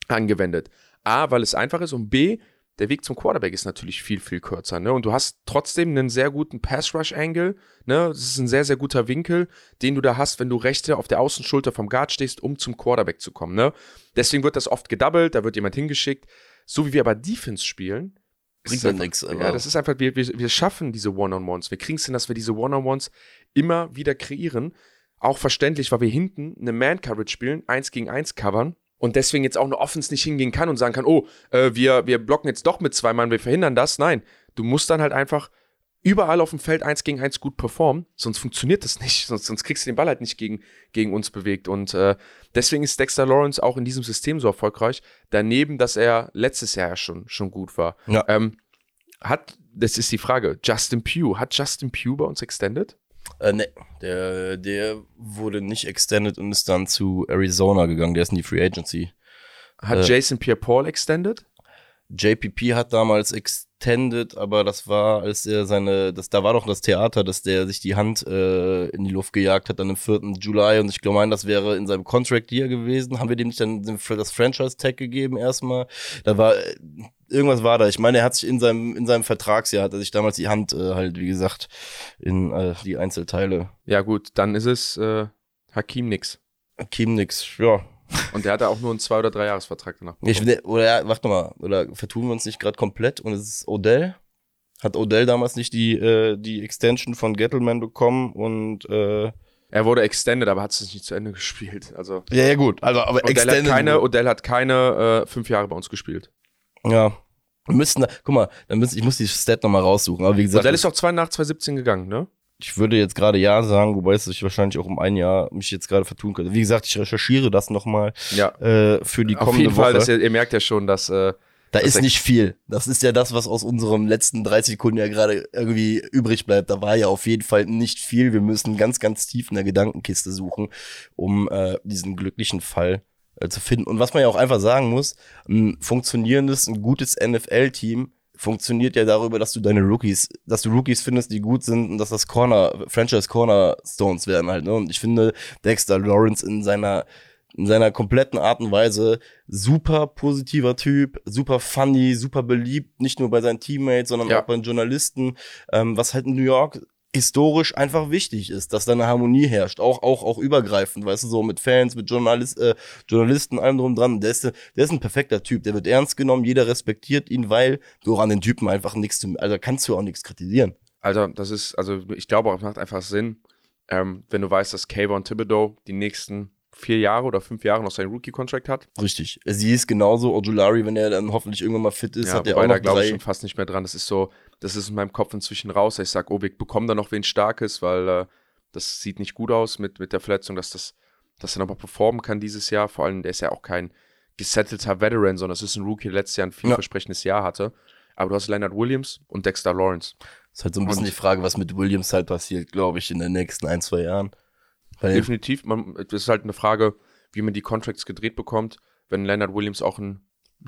angewendet. A, weil es einfach ist und B, der Weg zum Quarterback ist natürlich viel, viel kürzer. Ne? Und du hast trotzdem einen sehr guten Pass-Rush-Angle. Ne? Das ist ein sehr, sehr guter Winkel, den du da hast, wenn du rechte auf der Außenschulter vom Guard stehst, um zum Quarterback zu kommen. Ne? Deswegen wird das oft gedoubled, da wird jemand hingeschickt. So wie wir aber Defense spielen, Bringt dann nichts. Ja, das ist einfach, wir, wir, wir schaffen diese One-on-Ones. Wir kriegen es hin, dass wir diese One-on-Ones immer wieder kreieren. Auch verständlich, weil wir hinten eine Man-Coverage spielen, eins gegen eins covern und deswegen jetzt auch eine Offense nicht hingehen kann und sagen kann, oh, äh, wir, wir blocken jetzt doch mit zwei Mann, wir verhindern das. Nein, du musst dann halt einfach überall auf dem Feld eins gegen eins gut performen, sonst funktioniert das nicht, sonst, sonst kriegst du den Ball halt nicht gegen, gegen uns bewegt. Und äh, deswegen ist Dexter Lawrence auch in diesem System so erfolgreich. Daneben, dass er letztes Jahr ja schon, schon gut war. Ja. Ähm, hat, das ist die Frage, Justin Pugh, hat Justin Pugh bei uns extended? Äh, ne, der, der wurde nicht extended und ist dann zu Arizona gegangen. Der ist in die Free Agency. Hat Äh. Jason Pierre-Paul extended? JPP hat damals extended, aber das war, als er seine, das, da war doch das Theater, dass der sich die Hand äh, in die Luft gejagt hat, dann am 4. Juli und ich glaube, das wäre in seinem Contract Year gewesen. Haben wir dem nicht dann das Franchise-Tag gegeben erstmal? Da war, äh, irgendwas war da. Ich meine, er hat sich in seinem, in seinem Vertragsjahr, hat er sich damals die Hand äh, halt, wie gesagt, in äh, die Einzelteile. Ja gut, dann ist es äh, Hakim nix. Kim nix, ja. Und der hatte auch nur einen Zwei- oder Drei-Jahres-Vertrag danach. Ich, oder ja, warte mal, oder vertun wir uns nicht gerade komplett und es ist Odell? Hat Odell damals nicht die, äh, die Extension von Gettleman bekommen und äh, Er wurde extended, aber hat es nicht zu Ende gespielt. Also Ja, ja, gut. Also, aber Odell hat keine, Odell hat keine äh, fünf Jahre bei uns gespielt. Ja. Wir müssten, da, guck mal, dann müssen, ich muss die Stat nochmal raussuchen. Aber wie gesagt, Odell ist auch zwei nach 2017 gegangen, ne? ich würde jetzt gerade ja sagen, wobei es sich wahrscheinlich auch um ein Jahr mich jetzt gerade vertun könnte. Wie gesagt, ich recherchiere das nochmal Ja. äh, für die Auf kommende jeden Fall, Woche. ihr, ihr merkt ja schon, dass äh, da das ist nicht viel. Das ist ja das, was aus unserem letzten 30 Sekunden ja gerade irgendwie übrig bleibt. Da war ja auf jeden Fall nicht viel. Wir müssen ganz, ganz tief in der Gedankenkiste suchen, um äh, diesen glücklichen Fall zu finden. Und was man ja auch einfach sagen muss, ein funktionierendes, ein gutes NFL-Team funktioniert ja darüber, dass du deine Rookies, dass du Rookies findest, die gut sind und dass das Corner, Franchise Cornerstones werden halt. Ne? Und ich finde, Dexter Lawrence in seiner in seiner kompletten Art und Weise super positiver Typ, super funny, super beliebt, nicht nur bei seinen Teammates, sondern Ja. auch bei den Journalisten, ähm, was halt in New York historisch einfach wichtig ist, dass da eine Harmonie herrscht, auch auch auch übergreifend, weißt du, so mit Fans, mit Journalist, äh, Journalisten, allem drum dran. Der ist, der ist ein perfekter Typ, der wird ernst genommen, jeder respektiert ihn, weil du an den Typen einfach nichts, also kannst du auch nichts kritisieren. Also, das ist, also ich glaube, es macht einfach Sinn, ähm, wenn du weißt, dass Kayvon Thibodeau die nächsten vier Jahre oder fünf Jahre noch seinen Rookie-Contract hat. Richtig. Sie ist genauso, Ojulari, wenn er dann hoffentlich irgendwann mal fit ist, Ja, hat er auch da noch glaube ich schon fast nicht mehr dran. Das ist so, das ist in meinem Kopf inzwischen raus. Ich sage, oh, wir bekommen da noch wen Starkes, weil äh, das sieht nicht gut aus mit, mit der Verletzung, dass, das, dass er nochmal performen kann dieses Jahr. Vor allem, der ist ja auch kein gesettelter Veteran, sondern es ist ein Rookie, der letztes Jahr ein vielversprechendes Jahr hatte. Aber du hast Leonard Williams und Dexter Lawrence. ist halt so ein bisschen Und- die Frage, was mit Williams halt passiert, glaube ich, in den nächsten ein, zwei Jahren. Weil, Definitiv, man, das ist halt eine Frage, wie man die Contracts gedreht bekommt, wenn Leonard Williams auch ein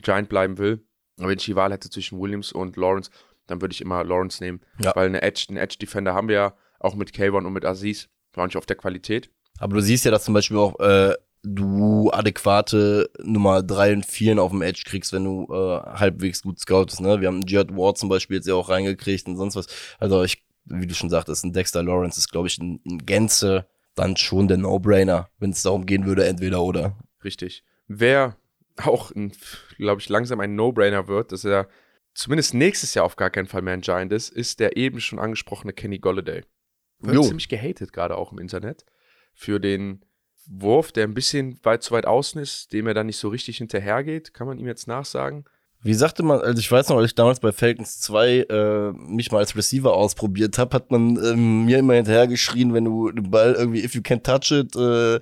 Giant bleiben will. Aber wenn ich die Wahl hätte zwischen Williams und Lawrence, dann würde ich immer Lawrence nehmen. Ja. Weil eine Edge, einen Edge-Defender haben wir ja auch mit K1 und mit Aziz. War nicht auf der Qualität. aber du siehst ja, dass zum Beispiel auch äh, du adäquate Nummer drei und vier auf dem Edge kriegst, wenn du äh, halbwegs gut scoutest. Ne? Wir haben Jared Ward zum Beispiel jetzt ja auch reingekriegt und sonst was. Also ich, wie du schon sagtest, ein Dexter Lawrence ist, glaube ich, in, in Gänze dann schon der No-Brainer, wenn es darum gehen würde, entweder oder. Richtig. Wer auch, glaube ich, langsam ein No-Brainer wird, dass er zumindest nächstes Jahr auf gar keinen Fall mehr ein Giant ist, ist der eben schon angesprochene Kenny Golladay. Wird Jo. ziemlich gehatet, gerade auch im Internet, für den Wurf, der ein bisschen weit zu weit außen ist, dem er dann nicht so richtig hinterhergeht. Kann man ihm jetzt nachsagen? Wie sagte man, also ich weiß noch, als ich damals bei Falcons 2 äh, mich mal als Receiver ausprobiert habe, hat man ähm, mir immer hinterher geschrien, wenn du den Ball irgendwie, if you can't touch it, äh,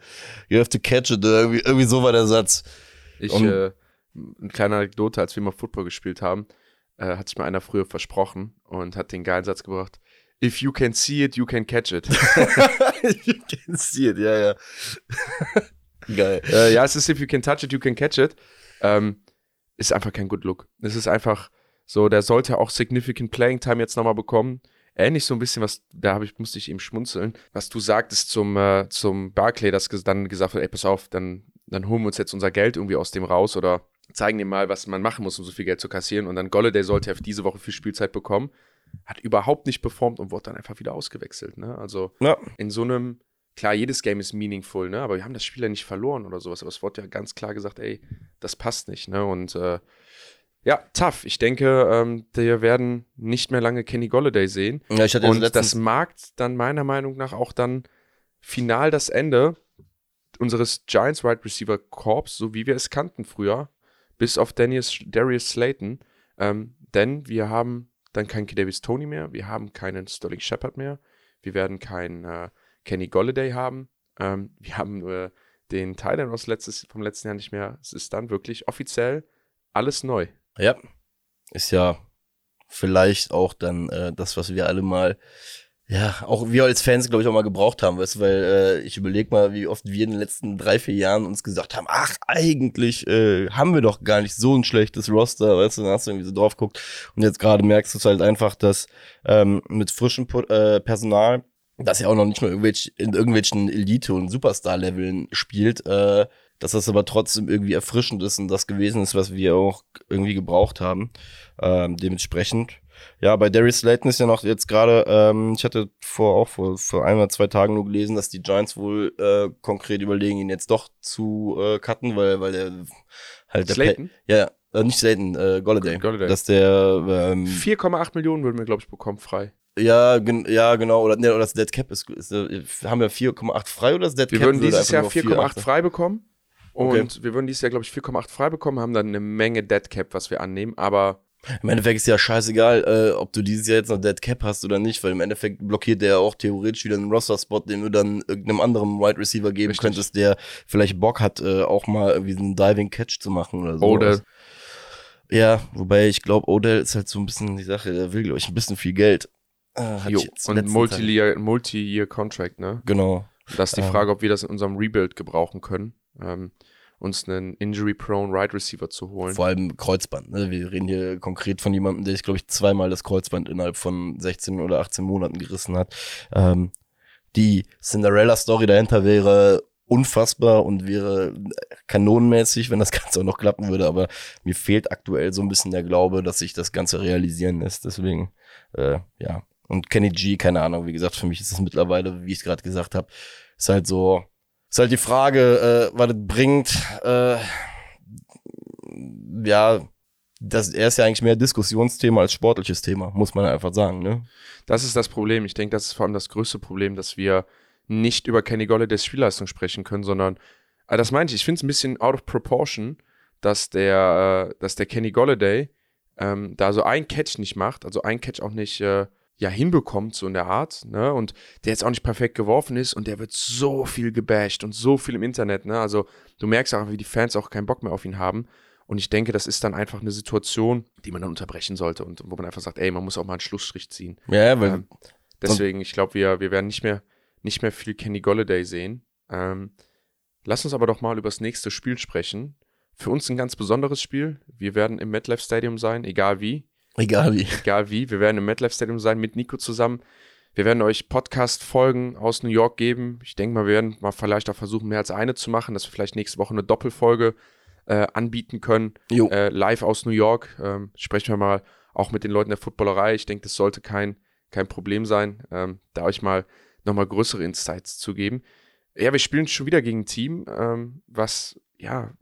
you have to catch it. Irgendwie, irgendwie so war der Satz. Ich, Und- äh, eine kleine Anekdote, als wir mal Football gespielt haben, äh, hat sich mal einer früher versprochen und hat den geilen Satz gebracht. If you can see it, you can catch it. you can see it, ja, ja. Geil. äh, ja, es ist if you can touch it, you can catch it. Ähm, ist einfach kein Good Look. Es ist einfach so, der sollte auch significant Playing Time jetzt nochmal bekommen. Ähnlich so ein bisschen, was, da hab ich, musste ich eben schmunzeln, was du sagtest zum, äh, zum Barclay, dass ges- dann gesagt wird, ey, pass auf, dann, dann holen wir uns jetzt unser Geld irgendwie aus dem raus oder zeigen ihm mal, was man machen muss, um so viel Geld zu kassieren. Und dann Golladay sollte ja für diese Woche viel Spielzeit bekommen. Hat überhaupt nicht performt und wurde dann einfach wieder ausgewechselt. Ne? Also Ja. in so einem, klar, jedes Game ist meaningful, ne? Aber wir haben das Spiel ja nicht verloren oder sowas. Aber es wurde ja ganz klar gesagt, ey, das passt nicht, ne? Und äh, ja, tough. Ich denke, ähm, wir werden nicht mehr lange Kenny Golladay sehen. Ja, ich hatte Und das mag dann meiner Meinung nach auch dann final das Ende unseres Giants Wide Receiver Corps, so wie wir es kannten früher, bis auf Darius, Darius Slayton. Ähm, denn wir haben dann keinen Davis Tony mehr, wir haben keinen Sterling Shepard mehr, wir werden keinen äh, Kenny Golladay haben, ähm, wir haben äh, den Thailand aus letztes, vom letzten Jahr nicht mehr. Es ist dann wirklich offiziell alles neu. Ja. Ist ja vielleicht auch dann äh, das, was wir alle mal, ja, auch wir als Fans, glaube ich, auch mal gebraucht haben, weißt weil äh, ich überlege mal, wie oft wir in den letzten drei, vier Jahren uns gesagt haben, ach, eigentlich äh, haben wir doch gar nicht so ein schlechtes Roster, weißt du, dann hast du irgendwie so drauf geguckt und jetzt gerade merkst du es halt einfach, dass ähm, mit frischem Pu- äh, Personal, das ja auch noch nicht mal irgendwelch, in irgendwelchen Elite- und Superstar-Leveln spielt, äh, dass das aber trotzdem irgendwie erfrischend ist und das gewesen ist, was wir auch irgendwie gebraucht haben. Ähm, dementsprechend. Ja, bei Darius Slayton ist ja noch jetzt gerade, ähm, ich hatte vor auch vor, vor ein oder zwei Tagen nur gelesen, dass die Giants wohl äh, konkret überlegen, ihn jetzt doch zu äh, cutten, weil, weil der halt der Slayton? Pa- ja, äh, nicht Slayton, äh, Golladay. Golladay. Dass der ähm, 4,8 Millionen würden wir, glaube ich, bekommen, frei. Ja, gen ja, genau, oder, ne, oder das Dead Cap ist, ist äh, haben wir 4,8 frei oder das Dead Wir Cap würden würde dieses Jahr einfach nur 4,8 4,8 frei bekommen. Okay. Und wir würden dieses Jahr, glaube ich, 4,8 frei bekommen, haben dann eine Menge Dead Cap, was wir annehmen. Aber Im Endeffekt ist ja scheißegal, äh, ob du dieses Jahr jetzt noch Dead Cap hast oder nicht, weil im Endeffekt blockiert der ja auch theoretisch wieder einen Roster-Spot, den du dann irgendeinem anderen Wide Receiver geben Richtig. könntest, der vielleicht Bock hat, äh, auch mal irgendwie einen Diving Catch zu machen oder so. Odell. Ja, wobei ich glaube, Odell ist halt so ein bisschen die Sache, der will, glaube ich, ein bisschen viel Geld. Hatte jo, und Multi-Year Multi. Contract, ne? Genau. Das ist die Ähm. Frage, ob wir das in unserem Rebuild gebrauchen können, ähm, uns einen Injury-Prone Wide Receiver zu holen. Vor allem Kreuzband. Ne? Wir reden hier konkret von jemandem, der sich, glaube ich, zweimal das Kreuzband innerhalb von 16 oder 18 Monaten gerissen hat. Ähm, die Cinderella-Story dahinter wäre unfassbar und wäre kanonenmäßig, wenn das Ganze auch noch klappen würde. Aber mir fehlt aktuell so ein bisschen der Glaube, dass sich das Ganze realisieren lässt. Deswegen, äh, ja. Und Kenny G, keine Ahnung, wie gesagt, für mich ist es mittlerweile, wie ich es gerade gesagt habe, ist halt so, ist halt die Frage, äh, was das bringt. Äh, ja, das, er ist ja eigentlich mehr Diskussionsthema als sportliches Thema, muss man einfach sagen, ne? Das ist das Problem. Ich denke, das ist vor allem das größte Problem, dass wir nicht über Kenny Golladays Spielleistung sprechen können, sondern, äh, das meinte ich, ich finde es ein bisschen out of proportion, dass der, äh, dass der Kenny Golladay ähm, da so ein Catch nicht macht, also ein Catch auch nicht äh, ja, hinbekommt, so in der Art, ne? Und der jetzt auch nicht perfekt geworfen ist und der wird so viel gebasht und so viel im Internet, ne? Also du merkst auch, wie die Fans auch keinen Bock mehr auf ihn haben. Und ich denke, das ist dann einfach eine Situation, die man dann unterbrechen sollte und wo man einfach sagt, ey, man muss auch mal einen Schlussstrich ziehen. Ja, weil Ähm, deswegen, ich glaube, wir, wir werden nicht mehr, nicht mehr viel Kenny Golladay sehen. Ähm, lass uns aber doch mal über das nächste Spiel sprechen. Für uns ein ganz besonderes Spiel. Wir werden im MetLife Stadium sein, egal wie. Egal wie. Egal wie. Wir werden im MetLife Stadium sein mit Nico zusammen. Wir werden euch Podcast-Folgen aus New York geben. Ich denke mal, wir werden mal vielleicht auch versuchen, mehr als eine zu machen, dass wir vielleicht nächste Woche eine Doppelfolge äh, anbieten können äh, live aus New York. Ähm, sprechen wir mal auch mit den Leuten der Footballerei. Ich denke, das sollte kein, kein Problem sein, ähm, da euch mal nochmal größere Insights zu geben. Ja, wir spielen schon wieder gegen ein Team, ähm, was, ja,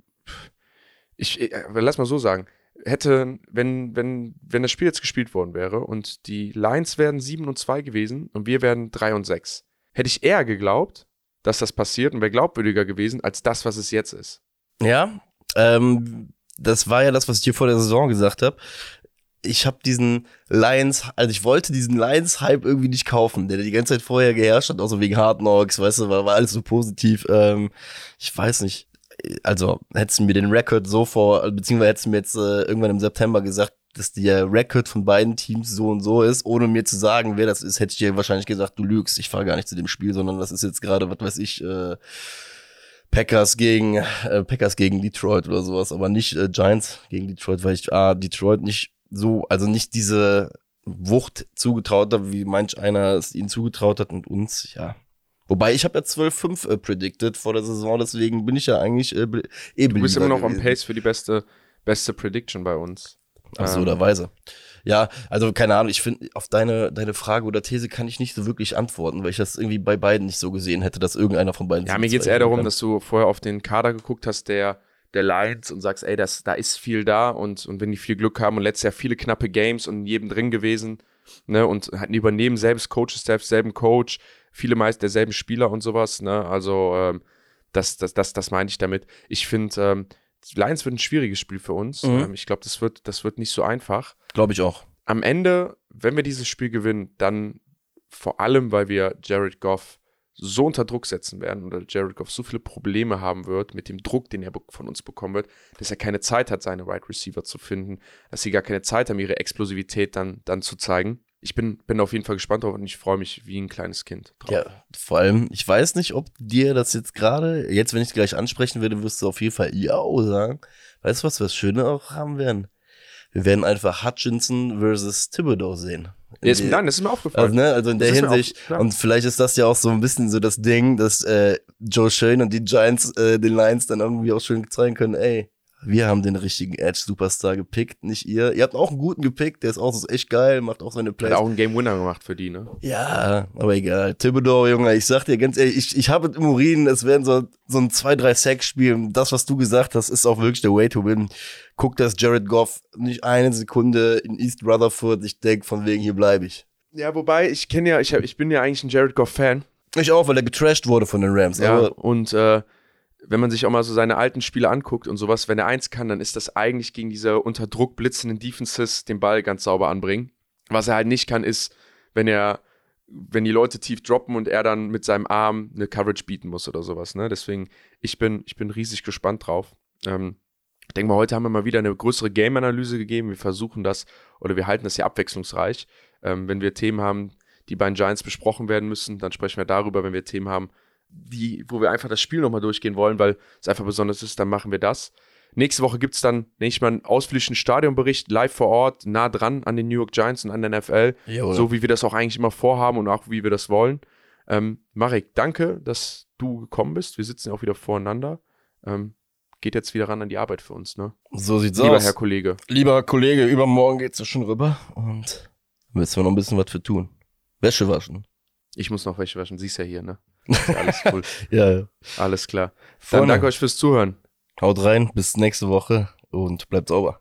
ich, äh, lass mal so sagen, hätte, wenn, wenn, wenn das Spiel jetzt gespielt worden wäre und die Lions wären 7 und 2 gewesen und wir wären 3 und 6, hätte ich eher geglaubt, dass das passiert und wäre glaubwürdiger gewesen als das, was es jetzt ist. Ja, ähm, das war ja das, was ich dir vor der Saison gesagt habe. Ich habe diesen Lions, also ich wollte diesen Lions-Hype irgendwie nicht kaufen, der die ganze Zeit vorher geherrscht hat, auch so wegen Hard Knocks, weißt du, war, war alles so positiv. Ähm, ich weiß nicht, also hättest du mir den Rekord so vor, beziehungsweise hättest du mir jetzt äh, irgendwann im September gesagt, dass der Rekord von beiden Teams so und so ist, ohne mir zu sagen, wer das ist, hätte ich dir wahrscheinlich gesagt, du lügst, ich fahre gar nicht zu dem Spiel, sondern das ist jetzt gerade, was weiß ich, äh, Packers gegen äh, Packers gegen Detroit oder sowas, aber nicht äh, Giants gegen Detroit, weil ich ah, Detroit nicht so, also nicht diese Wucht zugetraut habe, wie manch einer es ihnen zugetraut hat und uns, ja. Wobei ich habe ja 12-5 äh, predicted vor der Saison, deswegen bin ich ja eigentlich äh, eh Du bist immer noch gewesen. am Pace für die beste, beste Prediction bei uns. Absurderweise. Ja, also keine Ahnung, ich finde, auf deine, deine Frage oder These kann ich nicht so wirklich antworten, weil ich das irgendwie bei beiden nicht so gesehen hätte, dass irgendeiner von beiden. Ja, mir geht es eher darum, kann. dass du vorher auf den Kader geguckt hast, der, der Lions und sagst, ey, das, da ist viel da und, und wenn die viel Glück haben und letztes Jahr viele knappe Games und in jedem drin gewesen, ne, und hatten übernehmen selbst Coach-Staff, selben Coach, viele meist derselben Spieler und sowas, ne, also ähm, das, das, das, das meine ich damit. Ich finde, ähm, Lions wird ein schwieriges Spiel für uns. Mhm. Ähm, ich glaube, das wird, das wird nicht so einfach. Glaube ich auch. am Ende, wenn wir dieses Spiel gewinnen, dann vor allem, weil wir Jared Goff so unter Druck setzen werden oder Jared Goff so viele Probleme haben wird mit dem Druck, den er von uns bekommen wird, dass er keine Zeit hat, seine Wide Receiver zu finden, dass sie gar keine Zeit haben, ihre Explosivität dann, dann zu zeigen. Ich bin, bin auf jeden Fall gespannt drauf und ich freue mich wie ein kleines Kind drauf. Ja, vor allem, ich weiß nicht, ob dir das jetzt gerade, jetzt, wenn ich gleich ansprechen würde, wirst du auf jeden Fall ja sagen. Weißt du, was wir das Schöne auch haben werden? Wir werden einfach Hutchinson versus Thibodeau sehen. Ja, ist, nein, das ist mir aufgefallen. Also, ne, also in der Hinsicht, klar. und vielleicht ist das ja auch so ein bisschen so das Ding, dass äh, Joe Shane und die Giants äh, den Lions dann irgendwie auch schön zeigen können, ey, wir haben den richtigen Edge-Superstar gepickt, nicht ihr. Ihr habt auch einen guten gepickt, der ist auch so echt geil, macht auch seine Hat Plays. auch einen Game Winner gemacht für die, ne? Ja, aber egal. Thibodeau, Junge, ich sag dir ganz ehrlich, ich, ich habe im Urin, es werden so, so ein 2-3-Sack-Spiel. Das, was du gesagt hast, ist auch wirklich der Way to win. Guck, dass Jared Goff nicht eine Sekunde in East Rutherford, ich denk von wegen, hier bleibe ich. Ja, wobei, ich kenne ja, ich, hab, ich bin ja eigentlich ein Jared Goff-Fan. Ich auch, weil er getrashed wurde von den Rams. Ja, Aber und äh, wenn man sich auch mal so seine alten Spiele anguckt und sowas, wenn er eins kann, dann ist das eigentlich gegen diese unter Druck blitzenden Defenses den Ball ganz sauber anbringen. Was er halt nicht kann, ist, wenn er, wenn die Leute tief droppen und er dann mit seinem Arm eine Coverage bieten muss oder sowas. Ne? Deswegen, ich bin, ich bin riesig gespannt drauf. Ähm, ich denke mal, heute haben wir mal wieder eine größere Game-Analyse gegeben. Wir versuchen das oder wir halten das ja abwechslungsreich. Ähm, wenn wir Themen haben, die bei den Giants besprochen werden müssen, dann sprechen wir darüber. Wenn wir Themen haben, die, wo wir einfach das Spiel nochmal durchgehen wollen, weil es einfach besonders ist, dann machen wir das. Nächste Woche gibt es dann, denke ich mal, einen ausführlichen Stadionbericht live vor Ort, nah dran an den New York Giants und an der NFL. Jawohl. So wie wir das auch eigentlich immer vorhaben und auch wie wir das wollen. Ähm, Marek, danke, dass du gekommen bist. Wir sitzen ja auch wieder voreinander. Ähm, geht jetzt wieder ran an die Arbeit für uns, ne? so sieht's Lieber aus. Herr Kollege. Lieber Kollege, übermorgen geht's ja schon rüber und müssen wir noch ein bisschen was für tun. Wäsche waschen. Ich muss noch welche waschen. Siehst ja hier, ne? Alles cool. Ja, ja. alles klar. Dann Freunde, danke euch fürs Zuhören. haut rein, bis nächste Woche und bleibt sauber.